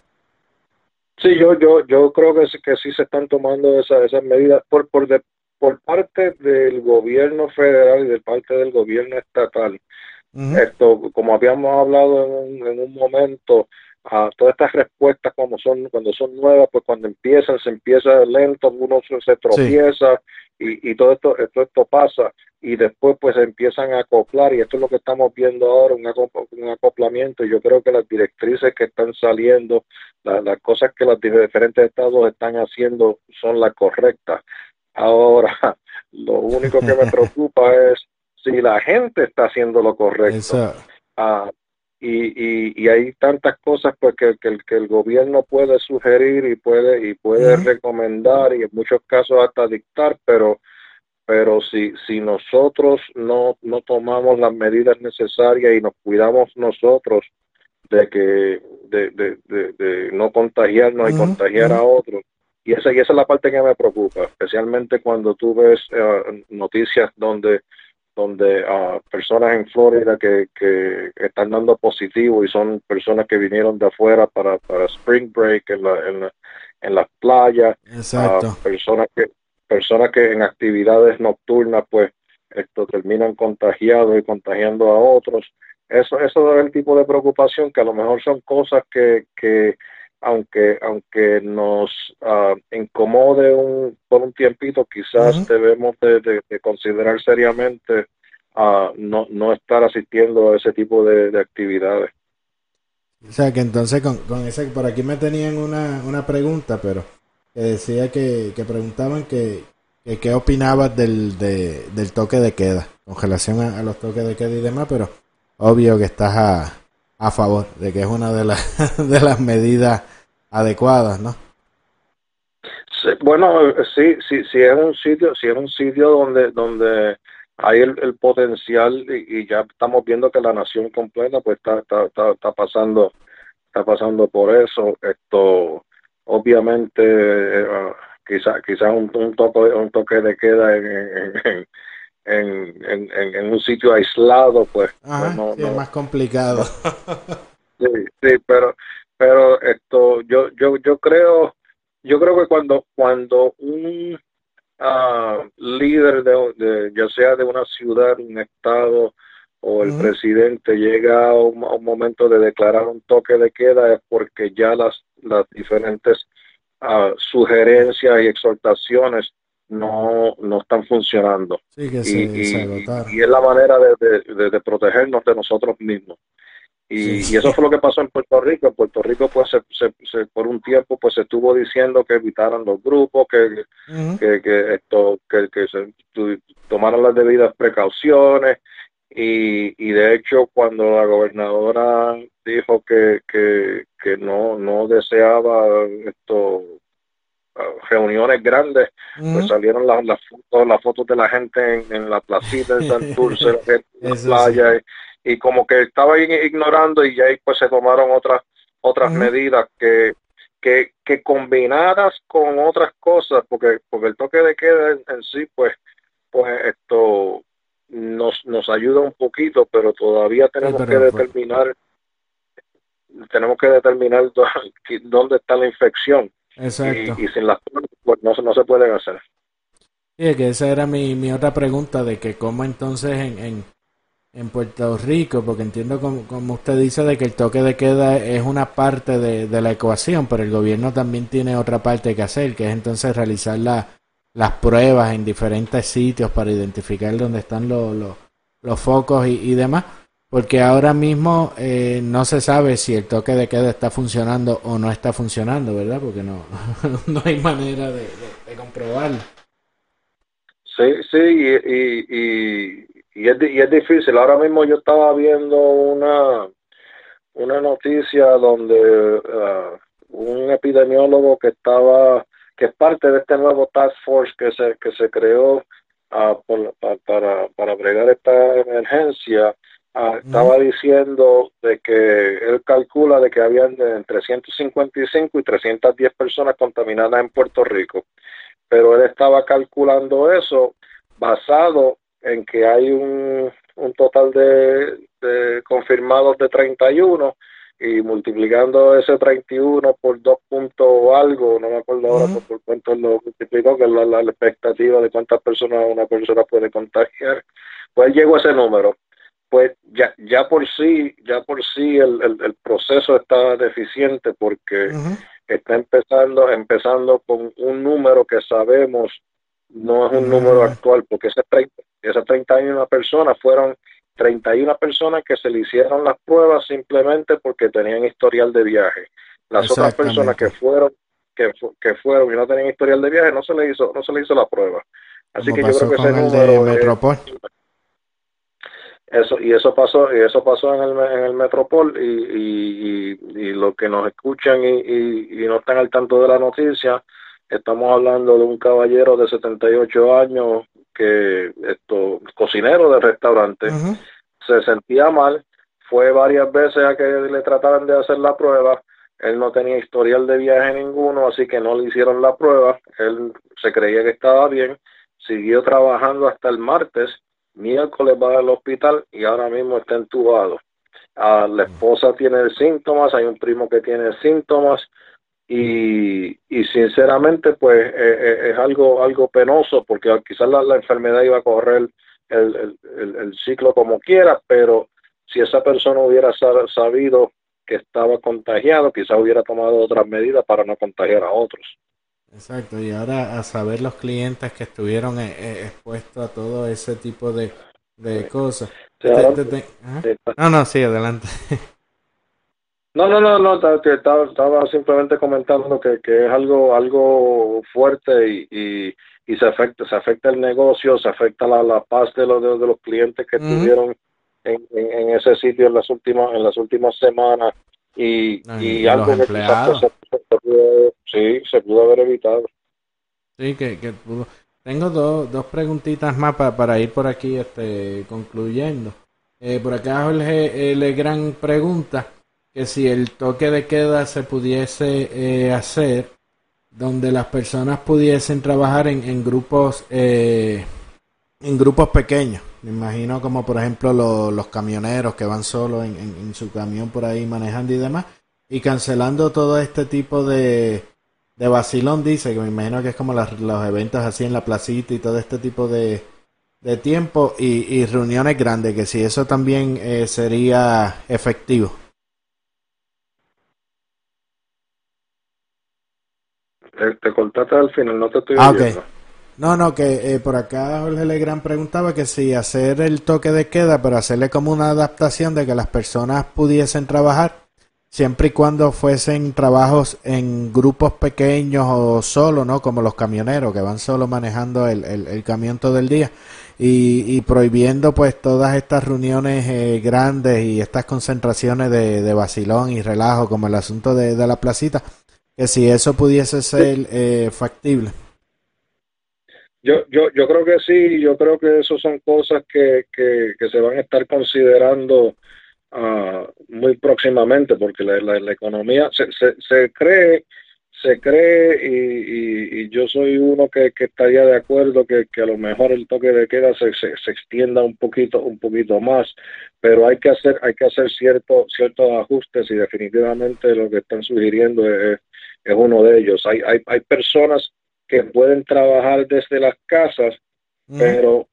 Speaker 3: Sí, yo, yo, yo creo que que sí se están tomando esas, esas medidas por, por, de, por parte del gobierno federal y de parte del gobierno estatal. Esto, como habíamos hablado en un, en un momento, a todas estas respuestas como son cuando son nuevas, pues cuando empiezan se empieza lento, uno se tropieza y, y todo esto, esto esto pasa y después pues empiezan a acoplar y esto es lo que estamos viendo ahora, un, un acoplamiento. Yo creo que las directrices que están saliendo, las cosas que los diferentes estados están haciendo son las correctas. Ahora, lo único que me preocupa es si la gente está haciendo lo correcto. Ah, y, y, hay tantas cosas pues que, que, que, el gobierno puede sugerir y puede y puede recomendar y en muchos casos hasta dictar, pero pero si, si nosotros no, no tomamos las medidas necesarias y nos cuidamos nosotros de que de, de, de, no contagiarnos y contagiar a otros, y esa, y esa es la parte que me preocupa, especialmente cuando tú ves eh, noticias donde donde uh, personas en Florida que, que están dando positivo y son personas que vinieron de afuera para, para spring break en, la, en, en las playas,
Speaker 1: Exacto.
Speaker 3: personas que personas que en actividades nocturnas pues esto terminan contagiados y contagiando a otros. Eso, eso es el tipo de preocupación que a lo mejor son cosas que, que aunque, aunque nos uh, incomode un, por un tiempito, quizás debemos de, considerar seriamente uh, no, no estar asistiendo a ese tipo de, actividades.
Speaker 1: O sea que entonces con, con ese, por aquí me tenían una, una pregunta, pero que decía que, que preguntaban que, que qué opinabas del, de, del toque de queda, con relación a, los toques de queda y demás, pero obvio que estás a, a favor de que es una de las de las medidas adecuadas, ¿no?
Speaker 3: bueno, sí, sí, sí es un sitio, si es un sitio donde donde hay el, potencial y, ya estamos viendo que la nación completa pues está, está, está, pasando está pasando por eso esto obviamente eh, quizás quizá un, un, toque un toque de queda en, un sitio aislado pues,
Speaker 1: pues no, es más complicado.
Speaker 3: Sí, sí pero pero esto yo yo yo creo yo creo que cuando cuando un líder de, ya sea de una ciudad, un estado o el presidente llega a un, momento de declarar un toque de queda es porque ya las, las diferentes uh, sugerencias y exhortaciones no, no están funcionando.
Speaker 1: y,
Speaker 3: y, es la manera de, de, de, protegernos de nosotros mismos. Y, y, eso fue lo que pasó en Puerto Rico. En Puerto Rico, pues, se, se, por un tiempo, pues, se estuvo diciendo que evitaran los grupos, que, que, que, esto, que, que se tomaran las debidas precauciones. Y, y de hecho, cuando la gobernadora dijo que, que, que no, no deseaba esto reuniones grandes, pues salieron las, las fotos, las fotos de la gente en, en la placita de Santurce, en la playa, y como que estaba ignorando y ahí pues se tomaron otras otras medidas que, que, que combinadas con otras cosas porque porque el toque de queda en, sí pues pues esto nos nos ayuda un poquito pero todavía tenemos que pues. determinar tenemos que determinar dónde está la infección
Speaker 1: Exacto.
Speaker 3: Y, sin las pues no, no se pueden hacer
Speaker 1: Sí, que esa era mi, mi otra pregunta de que cómo entonces en, en en Puerto Rico, porque entiendo como, usted dice de que el toque de queda es una parte de, la ecuación, pero el gobierno también tiene otra parte que hacer, que es entonces realizar las pruebas en diferentes sitios para identificar dónde están los, los, focos y, demás, porque ahora mismo eh, no se sabe si el toque de queda está funcionando o no está funcionando, ¿verdad? Porque no, no hay manera de, comprobarlo.
Speaker 3: Sí, sí, y y es, y es difícil. Ahora mismo yo estaba viendo una, una noticia donde uh, un epidemiólogo que estaba, que es parte de este nuevo task force que se, que se creó uh, para, para bregar esta emergencia, uh, estaba diciendo de que él calcula de que habían entre 155 y 310 personas contaminadas en Puerto Rico. Pero él estaba calculando eso basado en que hay un, un total de, de confirmados de 31 y multiplicando ese 31 por 2 puntos algo, no me acuerdo ahora por, cuánto lo multiplicó, que es la, expectativa de cuántas personas una persona puede contagiar, pues llegó a ese número. Pues ya, ya por sí, ya por sí el, el, proceso está deficiente porque está empezando, empezando con un número que sabemos no es un número actual, porque ese 30, esas 31 personas fueron 31 personas que se le hicieron las pruebas simplemente porque tenían historial de viaje. Las otras personas que fueron que, que fueron y no tenían historial de viaje no se le hizo no se le hizo la prueba. Así que yo creo que ese
Speaker 1: número
Speaker 3: eso y eso pasó y eso pasó en el, en el Metropol y, y, y, los que nos escuchan y, y, y no están al tanto de la noticia estamos hablando de un caballero de 78 años que esto cocinero de restaurante se sentía mal fue varias veces a que le trataran de hacer la prueba él no tenía historial de viaje ninguno así que no le hicieron la prueba él se creía que estaba bien siguió trabajando hasta el martes miércoles va al hospital y ahora mismo está entubado. Ah, la esposa tiene síntomas hay un primo que tiene síntomas y, y sinceramente pues eh, eh, es algo algo penoso porque quizás la, enfermedad iba a correr el, el, el, ciclo como quiera pero si esa persona hubiera sabido que estaba contagiado quizás hubiera tomado otras medidas para no contagiar a otros
Speaker 1: exacto y ahora a saber los clientes que estuvieron eh, expuestos a todo ese tipo de, de cosas. No no sí adelante.
Speaker 3: No, no, no, no, estaba, estaba simplemente comentando que, que es algo algo fuerte y, y, y, se afecta se afecta el negocio, se afecta la, la paz de los, de, los clientes que estuvieron en, ese sitio en las últimas en las últimas semanas y, y, algo que quizás se, pudo, sí, se pudo haber evitado.
Speaker 1: Sí, que, que pudo. Tengo dos, dos preguntitas más para, ir por aquí este, concluyendo. Eh, por acá Jorge eh, gran pregunta que si el toque de queda se pudiese eh, hacer donde las personas pudiesen trabajar en, en grupos eh, en grupos pequeños. Me imagino como por ejemplo los camioneros que van solo en, su camión por ahí manejando y demás. Y cancelando todo este tipo de, de vacilón, dice, que me imagino que es como los eventos así en la placita y todo este tipo de, de tiempo y, reuniones grandes, que si eso también eh, sería efectivo.
Speaker 3: Te, te al final, no te estoy ah,
Speaker 1: no, no, que eh, por acá Jorge Legrand preguntaba que si hacer el toque de queda, pero hacerle como una adaptación de que las personas pudiesen trabajar, siempre y cuando fuesen trabajos en grupos pequeños o solo, ¿no? Como los camioneros que van solo manejando el, el, camión todo el día y, prohibiendo pues todas estas reuniones eh, grandes y estas concentraciones de, de vacilón y relajo como el asunto de, de la placita, que si eso pudiese ser eh, factible.
Speaker 3: Yo, yo, yo creo que sí, yo creo que eso son cosas que, que, se van a estar considerando uh, muy próximamente, porque la, la, economía se, se, se, cree, se cree y, y, yo soy uno que, que, estaría de acuerdo que, que a lo mejor el toque de queda se, se, extienda un poquito, un poquito más, pero hay que hacer, hay que hacer ciertos ciertos ajustes y definitivamente lo que están sugiriendo es, es uno de ellos. Hay, hay, hay personas que pueden trabajar desde las casas, pero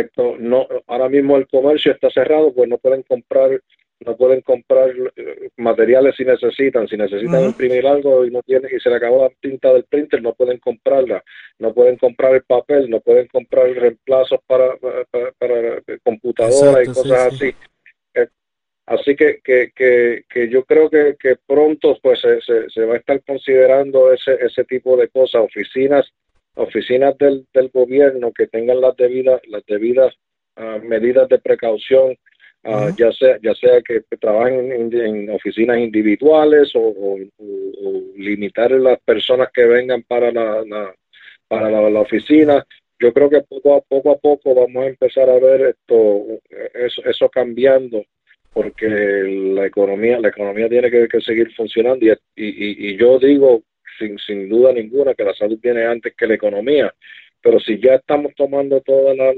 Speaker 3: esto no ahora mismo el comercio está cerrado, pues no pueden comprar no pueden comprar eh, materiales si necesitan, si necesitan imprimir algo y no tienen y se le acabó la tinta del printer, no pueden comprarla, no pueden comprar el papel, no pueden comprar reemplazos para, para, para, computadoras y cosas así. Así que, que, que, que yo creo que, que pronto pues se, se, va a estar considerando ese, ese tipo de cosas, oficinas, oficinas del, del gobierno que tengan las debidas, las debidas ah, medidas de precaución, ah, ya sea, ya sea que trabajen en, oficinas individuales o, limitar las personas que vengan para la, para la, oficina. Yo creo que poco a poco a poco vamos a empezar a ver esto, eso, eso cambiando porque la economía la economía tiene que, seguir funcionando y, y, y, yo digo sin, sin duda ninguna que la salud viene antes que la economía. Pero si ya estamos tomando todas las,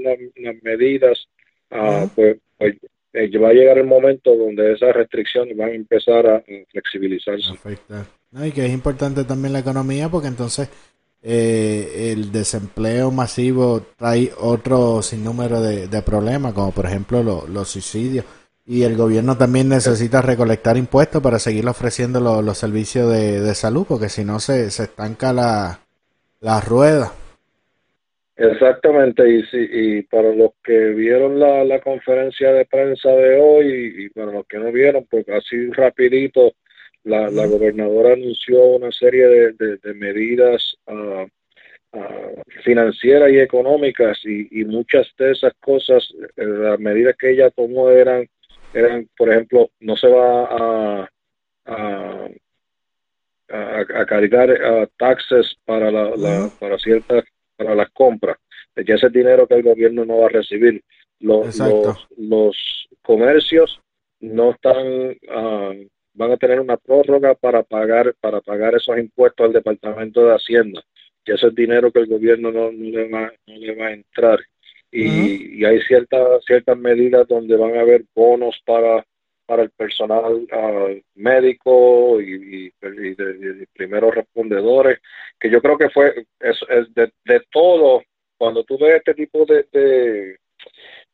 Speaker 3: medidas ah, pues, pues eh, va a llegar el momento donde esas restricciones van a empezar a flexibilizarse
Speaker 1: y que es importante también la economía porque entonces eh, el desempleo masivo trae otro sinnúmero de, de problemas como por ejemplo los suicidios y el gobierno también necesita recolectar impuestos para seguir ofreciendo los servicios de, salud, porque si no se, se estanca la, la rueda.
Speaker 3: Exactamente, y, si, y para los que vieron la, la conferencia de prensa de hoy y, para los que no vieron, pues así rapidito, la, la gobernadora anunció una serie de, de, medidas uh, financieras y económicas y, y, muchas de esas cosas, eh, las medidas que ella tomó eran eran, por ejemplo, no se va a, a, a, cargar taxes para la, para ciertas para las compras. Ya ese dinero que el gobierno no va a recibir los los, comercios no están ah, van a tener una prórroga para pagar para pagar esos impuestos al departamento de hacienda que ese dinero que el gobierno no, le va no le va a entrar y, hay ciertas ciertas medidas donde van a haber bonos para para el personal ah, médico y, de, primeros respondedores, que yo creo que fue es, es de, de, todo, cuando tú ves este tipo de,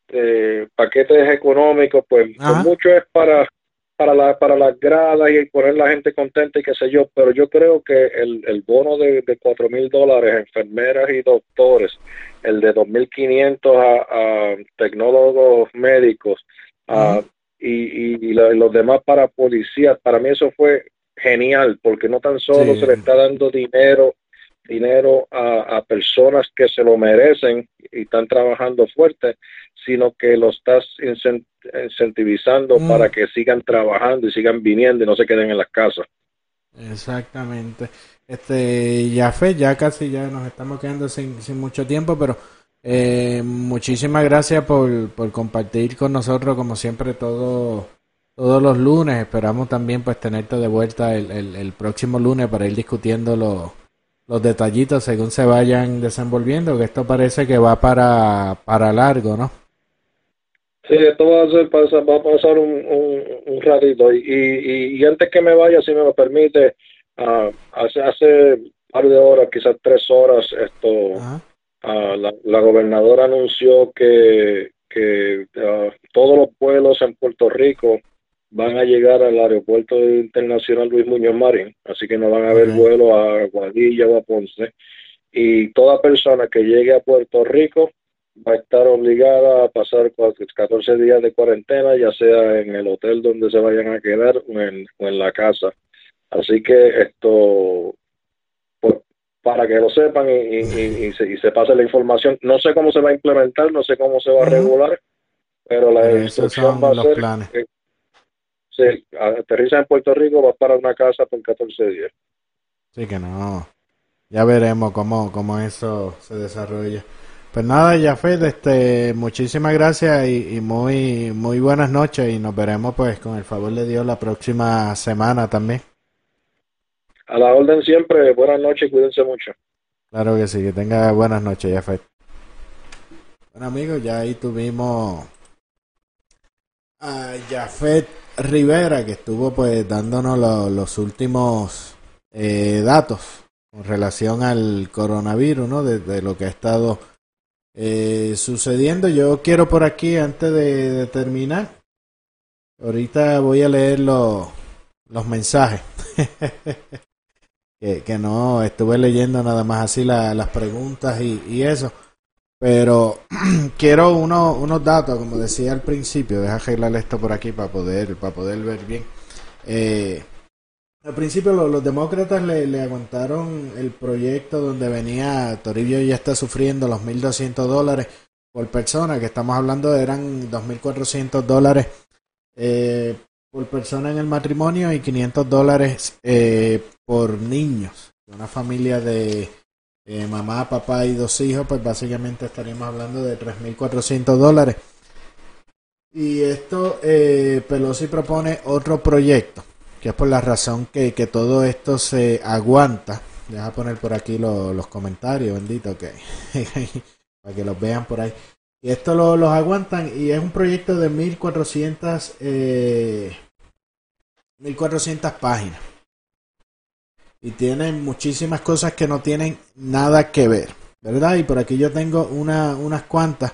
Speaker 3: de, paquetes económicos, pues, pues mucho es para para la, para las gradas y poner la gente contenta y qué sé yo, pero yo creo que el, el bono de, de cuatro mil dólares, enfermeras y doctores, el de 2.500 a, a tecnólogos médicos y, y, los demás para policías. Para mí eso fue genial porque no tan solo se le está dando dinero dinero a, personas que se lo merecen y están trabajando fuerte, sino que lo estás incentivizando mm. para que sigan trabajando y sigan viniendo y no se queden en las casas.
Speaker 1: Exactamente. Este, ya fe, ya casi ya nos estamos quedando sin, sin mucho tiempo, pero eh, muchísimas gracias por, por compartir con nosotros, como siempre, todo, todos los lunes. Esperamos también pues tenerte de vuelta el, el, próximo lunes para ir discutiendo los, los detallitos según se vayan desenvolviendo, que esto parece que va para, para largo, ¿no?
Speaker 3: Sí, esto va a, ser, va a pasar un, un, ratito. Y, y, antes que me vaya, si me lo permite, uh, hace, hace un par de horas, quizás tres horas, esto, uh, la, la, gobernadora anunció que, que uh, todos los vuelos en Puerto Rico van a llegar al aeropuerto internacional Luis Muñoz Marín, así que no van a haber vuelos a Guadilla o a Ponce. Y toda persona que llegue a Puerto Rico va a estar obligada a pasar 14 días de cuarentena, ya sea en el hotel donde se vayan a quedar o en, la casa. Así que esto, pues, para que lo sepan y, se, y, se, pase la información, no sé cómo se va a implementar, no sé cómo se va a regular, pero la instrucción va a ser... sí, aterriza en Puerto Rico, va para una casa por 14 días.
Speaker 1: Sí que no. Ya veremos cómo, cómo eso se desarrolla. Pues nada, Jafet, este, muchísimas gracias y, muy, muy buenas noches y nos veremos pues con el favor de Dios la próxima semana también.
Speaker 3: A la orden siempre, buenas noches, cuídense mucho.
Speaker 1: Claro que sí, que tenga buenas noches, Jafet. Bueno amigos, ya ahí tuvimos a Jafet Rivera que estuvo pues dándonos los últimos eh, datos con relación al coronavirus, ¿no? de lo que ha estado eh, sucediendo. Yo quiero por aquí, antes de, terminar, ahorita voy a leer los mensajes. que, no estuve leyendo nada más así las preguntas y, eso. Pero quiero uno, unos datos, como decía al principio, deja arreglar esto por aquí para poder, para poder ver bien. Eh, al principio los, demócratas le, aguantaron el proyecto donde venía, Toribio ya está sufriendo los 1.200 dólares por persona, que estamos hablando eran 2.400 dólares eh, por persona en el matrimonio y 500 dólares eh, por niños. Una familia de eh, mamá, papá y dos hijos, pues básicamente estaríamos hablando de 3.400 dólares. Y esto, Pelosi propone otro proyecto que es por la razón que, todo esto se aguanta. Deja poner por aquí los comentarios, bendito, que para que los vean por ahí. Y esto lo, los aguantan y es un proyecto de 1400, eh, 1400 páginas. Y tiene muchísimas cosas que no tienen nada que ver, ¿verdad? Y por aquí yo tengo una, unas cuantas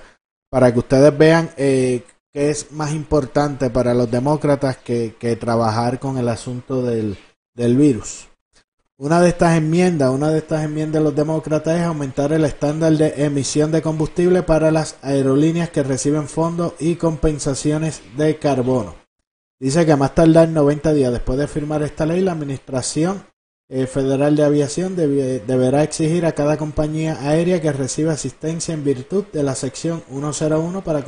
Speaker 1: para que ustedes vean eh, que es más importante para los demócratas que, trabajar con el asunto del, virus. Una de estas enmiendas, una de estas enmiendas de los demócratas es aumentar el estándar de emisión de combustible para las aerolíneas que reciben fondos y compensaciones de carbono. Dice que más tardar 90 días después de firmar esta ley, la administración eh, Federal de Aviación deberá exigir a cada compañía aérea que reciba asistencia en virtud de la sección 101 para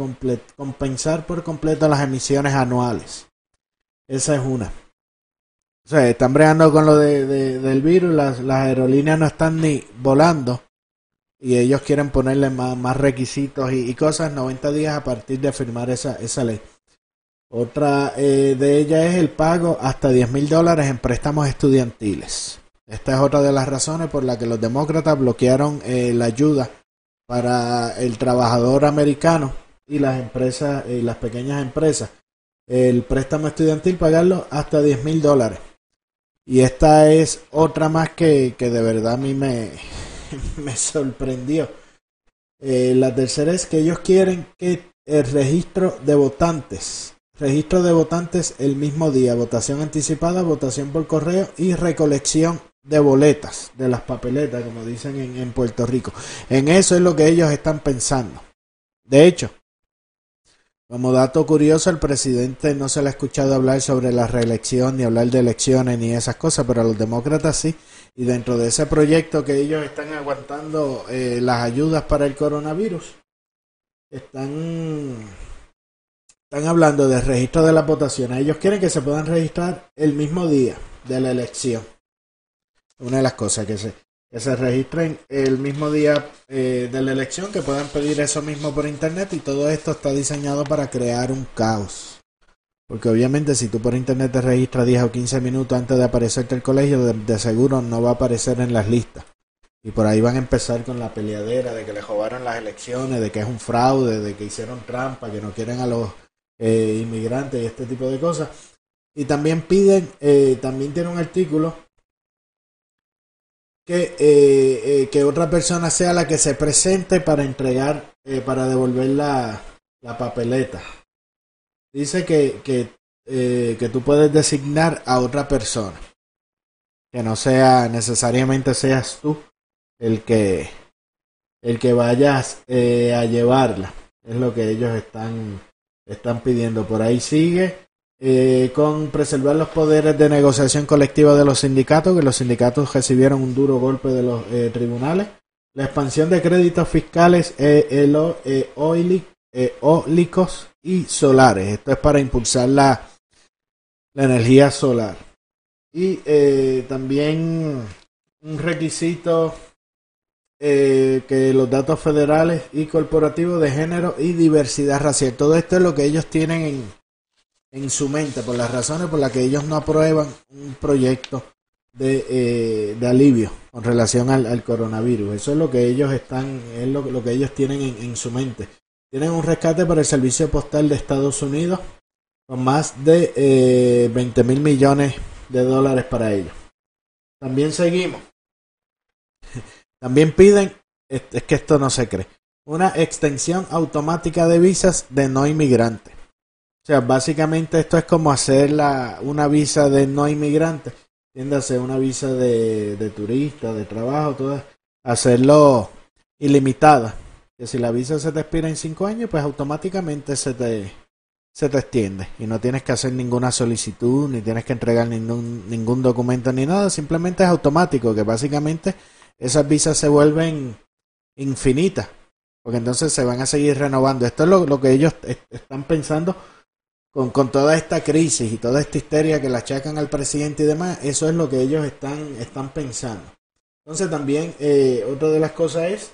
Speaker 1: compensar por completo las emisiones anuales. Esa es una. O sea, están bregando con lo de, del virus, las, aerolíneas no están ni volando y ellos quieren ponerle más, requisitos y, cosas 90 días a partir de firmar esa, esa ley. Otra eh, de ellas es el pago hasta 10 mil dólares en préstamos estudiantiles. Esta es otra de las razones por las que los demócratas bloquearon eh, la ayuda para el trabajador americano y las empresas y las pequeñas empresas. El préstamo estudiantil pagarlo hasta 10 mil dólares. Y esta es otra más que, que de verdad a mí me, me sorprendió. Eh, la tercera es que ellos quieren que el registro de votantes registro de votantes el mismo día, votación anticipada, votación por correo y recolección de boletas, de las papeletas, como dicen en, Puerto Rico. En eso es lo que ellos están pensando. De hecho, Como dato curioso, el presidente no se le ha escuchado hablar sobre la reelección, ni hablar de elecciones, ni esas cosas, pero a los demócratas sí. Y dentro de ese proyecto que ellos están aguantando eh, las ayudas para el coronavirus, están, están hablando del registro de las votaciones. Ellos quieren que se puedan registrar el mismo día de la elección. Una de las cosas que se, que se registren el mismo día eh, de la elección, que puedan pedir eso mismo por internet y todo esto está diseñado para crear un caos. Porque obviamente si tú por internet te registras 10 o 15 minutos antes de aparecerte el colegio, de, seguro no va a aparecer en las listas. Y por ahí van a empezar con la peleadera de que le robaron las elecciones, de que es un fraude, de que hicieron trampa, que no quieren a los eh, inmigrantes y este tipo de cosas. Y también piden, eh, también tiene un artículo que, eh, que otra persona sea la que se presente para entregar, para devolver la, la papeleta. Dice que, que, que tú puedes designar a otra persona. Que no sea necesariamente seas tú el que, el que vayas a llevarla. Es lo que ellos están, están pidiendo. Por ahí sigue eh, con preservar los poderes de negociación colectiva de los sindicatos, que los sindicatos recibieron un duro golpe de los eh, tribunales, la expansión de créditos fiscales eh, eólicos y solares. Esto es para impulsar la, la energía solar. Y también un requisito que los datos federales y corporativos de género y diversidad racial. Todo esto es lo que ellos tienen en en su mente por las razones por las que ellos no aprueban un proyecto de, eh, de alivio con relación al, coronavirus. Eso es lo que ellos están, es lo, lo que ellos tienen en, su mente. Tienen un rescate para el servicio postal de Estados Unidos con más de eh, 20 mil millones de dólares para ellos. También seguimos. También piden, es que esto no se cree, una extensión automática de visas de no inmigrantes. O sea, básicamente esto es como hacer la, una visa de no inmigrante, entiéndase, una visa de, de turista, de trabajo, todo, hacerlo ilimitada. Que si la visa se te expira en cinco años, pues automáticamente se te, se te extiende y no tienes que hacer ninguna solicitud, ni tienes que entregar ningún, ningún documento ni nada, simplemente es automático, que básicamente esas visas se vuelven infinitas, porque entonces se van a seguir renovando. Esto es lo, que ellos están pensando con, con, toda esta crisis y toda esta histeria que la achacan al presidente y demás, eso es lo que ellos están, están pensando. Entonces también eh, otra de las cosas es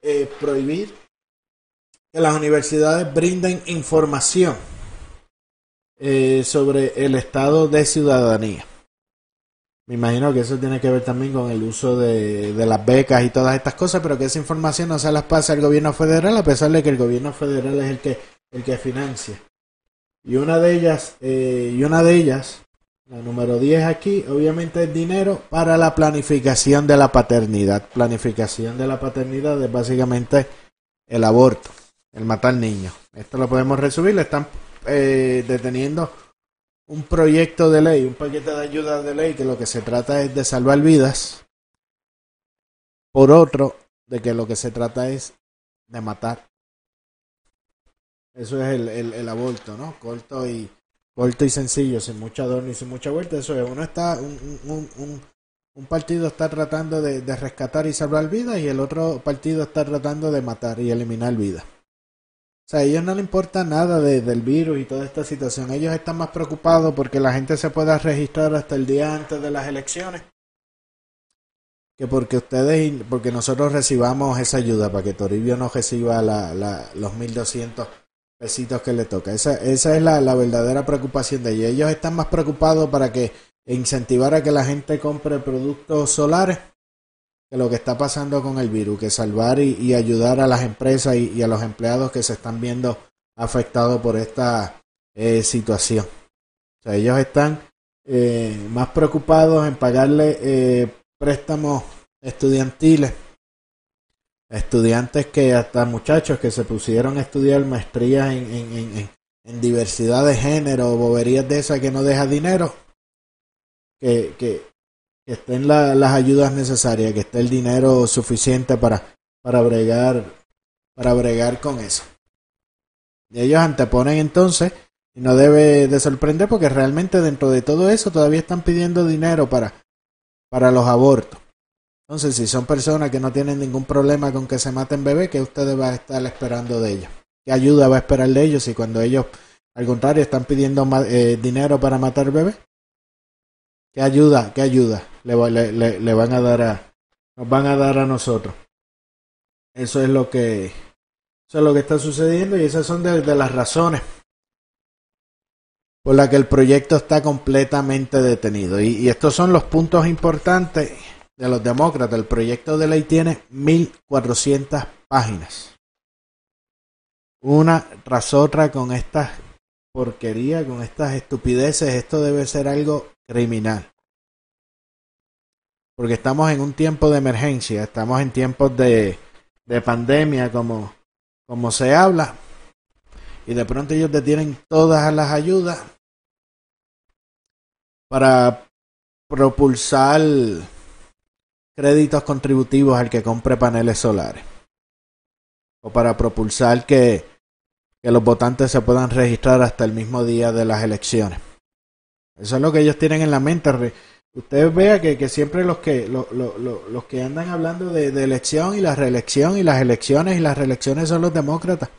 Speaker 1: eh, prohibir que las universidades brinden información eh, sobre el estado de ciudadanía. Imagino que eso tiene que ver también con el uso de, las becas y todas estas cosas, pero que esa información no se las pase al gobierno federal, a pesar de que el gobierno federal es el que, el que financia y una de ellas, eh, y una de ellas, la número 10 aquí, obviamente es dinero para la planificación de la paternidad. Planificación de la paternidad es básicamente el aborto, el matar niños. Esto lo podemos resumir, le están eh, deteniendo un proyecto de ley, un paquete de ayuda de ley que lo que se trata es de salvar vidas. Por otro, de que lo que se trata es de matar eso es el, el, aborto, ¿no? Corto y corto y sencillo, sin mucha adorno y sin mucha vuelta. Eso es, uno está, un, un, un, un partido está tratando de, de, rescatar y salvar vidas y el otro partido está tratando de matar y eliminar vidas. Sea, a ellos no les importa nada de, del virus y toda esta situación. Ellos están más preocupados porque la gente se pueda registrar hasta el día antes de las elecciones que porque ustedes, porque nosotros recibamos esa ayuda para que Toribio no reciba la, la, los 1200 besitos que le toca. Esa, esa es la, la, verdadera preocupación de ellos. Ellos están más preocupados para que incentivar a que la gente compre productos solares que lo que está pasando con el virus, que salvar y, ayudar a las empresas y, a los empleados que se están viendo afectados por esta eh, situación. O sea, ellos están eh, más preocupados en pagarle eh, préstamos estudiantiles estudiantes que hasta muchachos que se pusieron a estudiar maestrías en, diversidad de género, boberías de esas que no deja dinero, que, estén las ayudas necesarias, que esté el dinero suficiente para, para bregar, para bregar con eso. Y ellos anteponen entonces, y no debe de sorprender porque realmente dentro de todo eso todavía están pidiendo dinero para, para los abortos. Entonces, si son personas que no tienen ningún problema con que se maten bebés, ¿qué ustedes van a estar esperando de ellos? ¿Qué ayuda va a esperar de ellos si cuando ellos, al contrario, están pidiendo eh, dinero para matar bebés? ¿Qué ayuda, qué ayuda le, le, le, van a dar a, nos van a dar a nosotros? Eso es lo que, eso es lo que está sucediendo y esas son de, las razones por las que el proyecto está completamente detenido. Y, y estos son los puntos importantes de los demócratas. El proyecto de ley tiene 1400 páginas. Una tras otra con estas porquerías, con estas estupideces. Esto debe ser algo criminal. Porque estamos en un tiempo de emergencia, estamos en tiempos de, de pandemia, como, como se habla. Y de pronto ellos detienen todas las ayudas para propulsar créditos contributivos al que compre paneles solares. O para propulsar que, que los votantes se puedan registrar hasta el mismo día de las elecciones. Eso es lo que ellos tienen en la mente. Usted vea que, que siempre los que, lo, lo, los que andan hablando de, de, elección y la reelección y las elecciones y las reelecciones son los demócratas.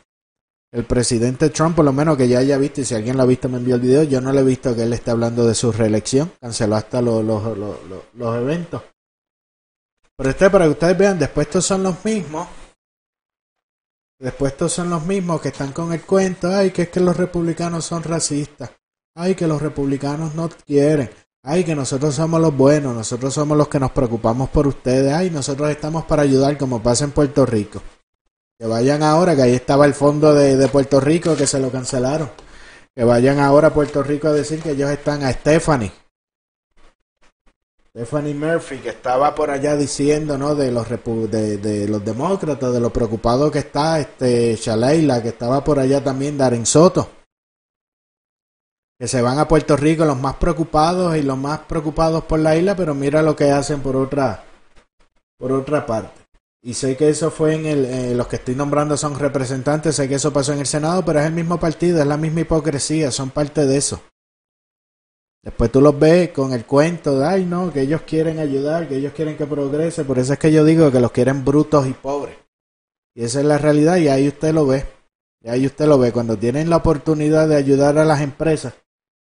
Speaker 1: El presidente Trump, por lo menos que ya haya visto, y si alguien lo ha visto me envió el video, yo no le he visto que él esté hablando de su reelección. Canceló hasta los, los, los, los eventos. Pero este, para que ustedes vean, después estos son los mismos. Después estos son los mismos que están con el cuento. Ay, que es que los republicanos son racistas. Ay, que los republicanos no quieren. Ay, que nosotros somos los buenos. Nosotros somos los que nos preocupamos por ustedes. Ay, nosotros estamos para ayudar como pasa en Puerto Rico. Que vayan ahora, que ahí estaba el fondo de, de Puerto Rico que se lo cancelaron. Que vayan ahora a Puerto Rico a decir que ellos están a Stephanie Stephanie Murphy, que estaba por allá diciendo, ¿no? De los de, de, los demócratas, de lo preocupado que está este Shaleila, que estaba por allá también Darren Soto. Se van a Puerto Rico los más preocupados y los más preocupados por la isla, pero mira lo que hacen por otra por otra parte. Y sé que eso fue en el eh, los que estoy nombrando son representantes, sé que eso pasó en el Senado, pero es el mismo partido, es la misma hipocresía, son parte de eso. Después tú los ves con el cuento de, ay no, que ellos quieren ayudar, que ellos quieren que progrese. Por eso es que yo digo que los quieren brutos y pobres. Y esa es la realidad y ahí usted lo ve. Y ahí usted lo ve. Cuando tienen la oportunidad de ayudar a las empresas,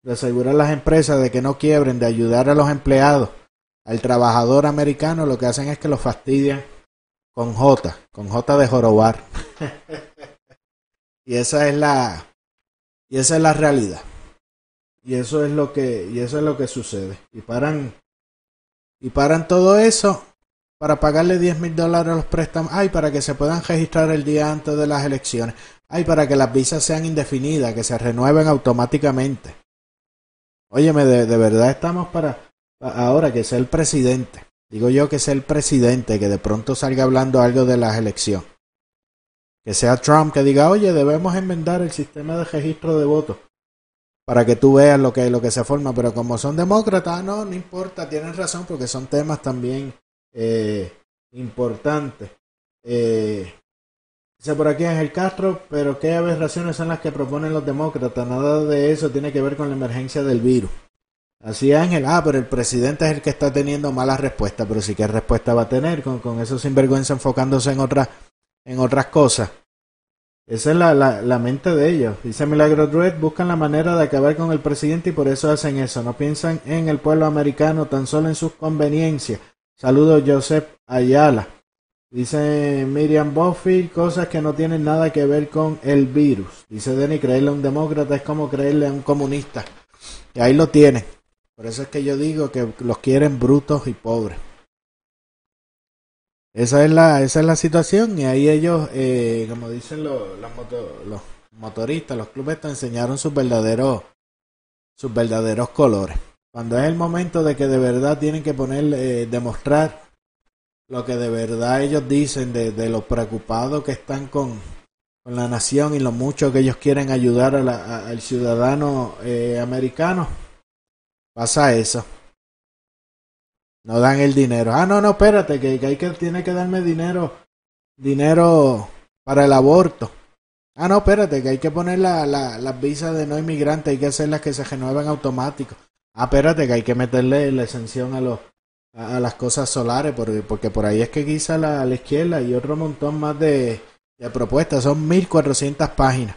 Speaker 1: de asegurar a las empresas de que no quiebren, de ayudar a los empleados, al trabajador americano, lo que hacen es que los fastidian con J, con J de jorobar. y esa es la y esa es la realidad. Y eso es lo que, y eso es lo que sucede. Y paran, y paran todo eso para pagarle 10 mil dólares a los préstamos. Ay, para que se puedan registrar el día antes de las elecciones. Ay, para que las visas sean indefinidas, que se renueven automáticamente. Óyeme, de, de verdad estamos para, ahora que sea el presidente. Digo yo que sea el presidente que de pronto salga hablando algo de las elecciones. Que sea Trump que diga, oye, debemos enmendar el sistema de registro de votos para que tú veas lo que, lo que se forma. Pero como son demócratas, no, no importa, tienen razón porque son temas también eh, importantes. Eh, dice por aquí Ángel Castro, pero qué aberraciones son las que proponen los demócratas. Nada de eso tiene que ver con la emergencia del virus. Así Ángel, ah, pero el presidente es el que está teniendo malas respuestas, pero sí que respuesta va a tener con, con eso sinvergüenza enfocándose en otras, en otras cosas. Esa es la, la, la, mente de ellos. Dice Milagro Druid, buscan la manera de acabar con el presidente y por eso hacen eso. No piensan en el pueblo americano, tan solo en sus conveniencias. Saludos Joseph Ayala. Dice Miriam Buffy, cosas que no tienen nada que ver con el virus. Dice Denny, creerle a un demócrata es como creerle a un comunista. Y ahí lo tiene. Por eso es que yo digo que los quieren brutos y pobres. Esa es la, esa es la situación y ahí ellos, eh, como dicen los, los, los motoristas, los clubes te enseñaron sus verdaderos, sus verdaderos colores. Cuando es el momento de que de verdad tienen que poner, eh, demostrar lo que de verdad ellos dicen, de, de lo preocupados que están con, con la nación y lo mucho que ellos quieren ayudar la, al ciudadano eh, americano, pasa eso. No dan el dinero. Ah, no, no, espérate, que, que hay que tiene que darme dinero, dinero para el aborto. Ah, no, espérate, que hay que poner la, la, las visas de no inmigrante, hay que hacerlas que se renueven automático. Ah, espérate, que hay que meterle la exención a los a, las cosas solares, porque, porque por ahí es que quizá la, izquierda y otro montón más de, de propuestas, son 1400 páginas.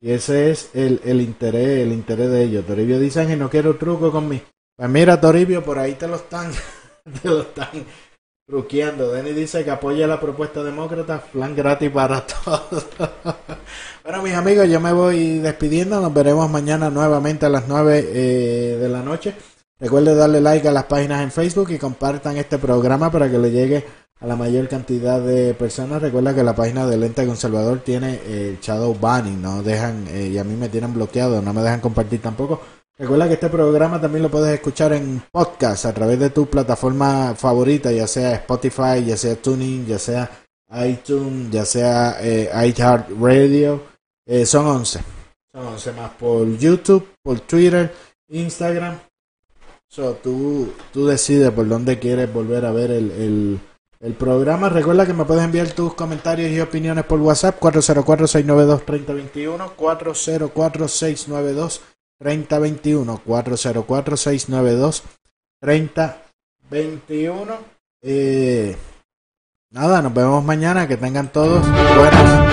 Speaker 1: Y ese es el, el interés, el interés de ellos. Toribio dice que no quiero truco con mí. Pues mira, Toribio, por ahí te lo están, te lo están truqueando. Denny dice que apoya la propuesta demócrata, plan gratis para todos. bueno, mis amigos, yo me voy despidiendo. Nos veremos mañana nuevamente a las 9 eh, de la noche. Recuerden darle like a las páginas en Facebook y compartan este programa para que le llegue a la mayor cantidad de personas. Recuerda que la página del ente conservador tiene el shadow banning, no dejan eh, y a mí me tienen bloqueado, no me dejan compartir tampoco. Recuerda que este programa también lo puedes escuchar en podcast a través de tu plataforma favorita, ya sea Spotify, ya sea Tuning, ya sea iTunes, ya sea eh, iHeartRadio. Eh, son 11. Son 11 más por YouTube, por Twitter, Instagram. So, tú, tú decides por dónde quieres volver a ver el, el, el programa. Recuerda que me puedes enviar tus comentarios y opiniones por WhatsApp 404-692-3021. 404-692-3021. 3021 404 692 3021 eh, nada nos vemos mañana que tengan todos buenas noches